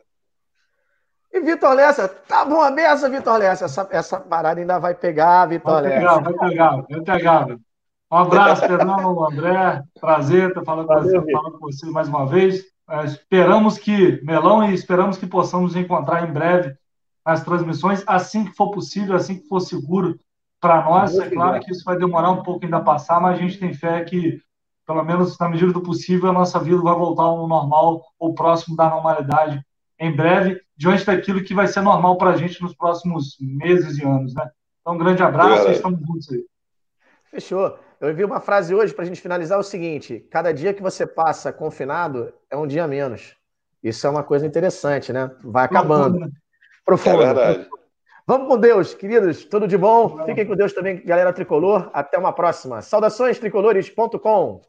E Vitor Lessa, tá bom a beça, Vitor Lessa. Essa, essa parada ainda vai pegar, Vitor Lessa. Vai pegar, vai pegar, vai pegar. Um abraço, Fernando, André. Prazer estar falando, Valeu, com, falando com você mais uma vez. É, esperamos que, Melão, e esperamos que possamos encontrar em breve nas transmissões, assim que for possível, assim que for seguro para nós. É claro que isso vai demorar um pouco ainda a passar, mas a gente tem fé que, pelo menos na medida do possível, a nossa vida vai voltar ao normal ou próximo da normalidade em breve, diante daquilo que vai ser normal para a gente nos próximos meses e anos, né? Então, um grande abraço e estamos juntos aí. Fechou. Eu vi uma frase hoje para a gente finalizar o seguinte: cada dia que você passa confinado é um dia menos. Isso é uma coisa interessante, né? Vai acabando. Profundo. Né? Profundo. É verdade. Vamos com Deus, queridos. Tudo de bom. Fiquem com Deus também, galera tricolor. Até uma próxima. Saudações tricolores.com.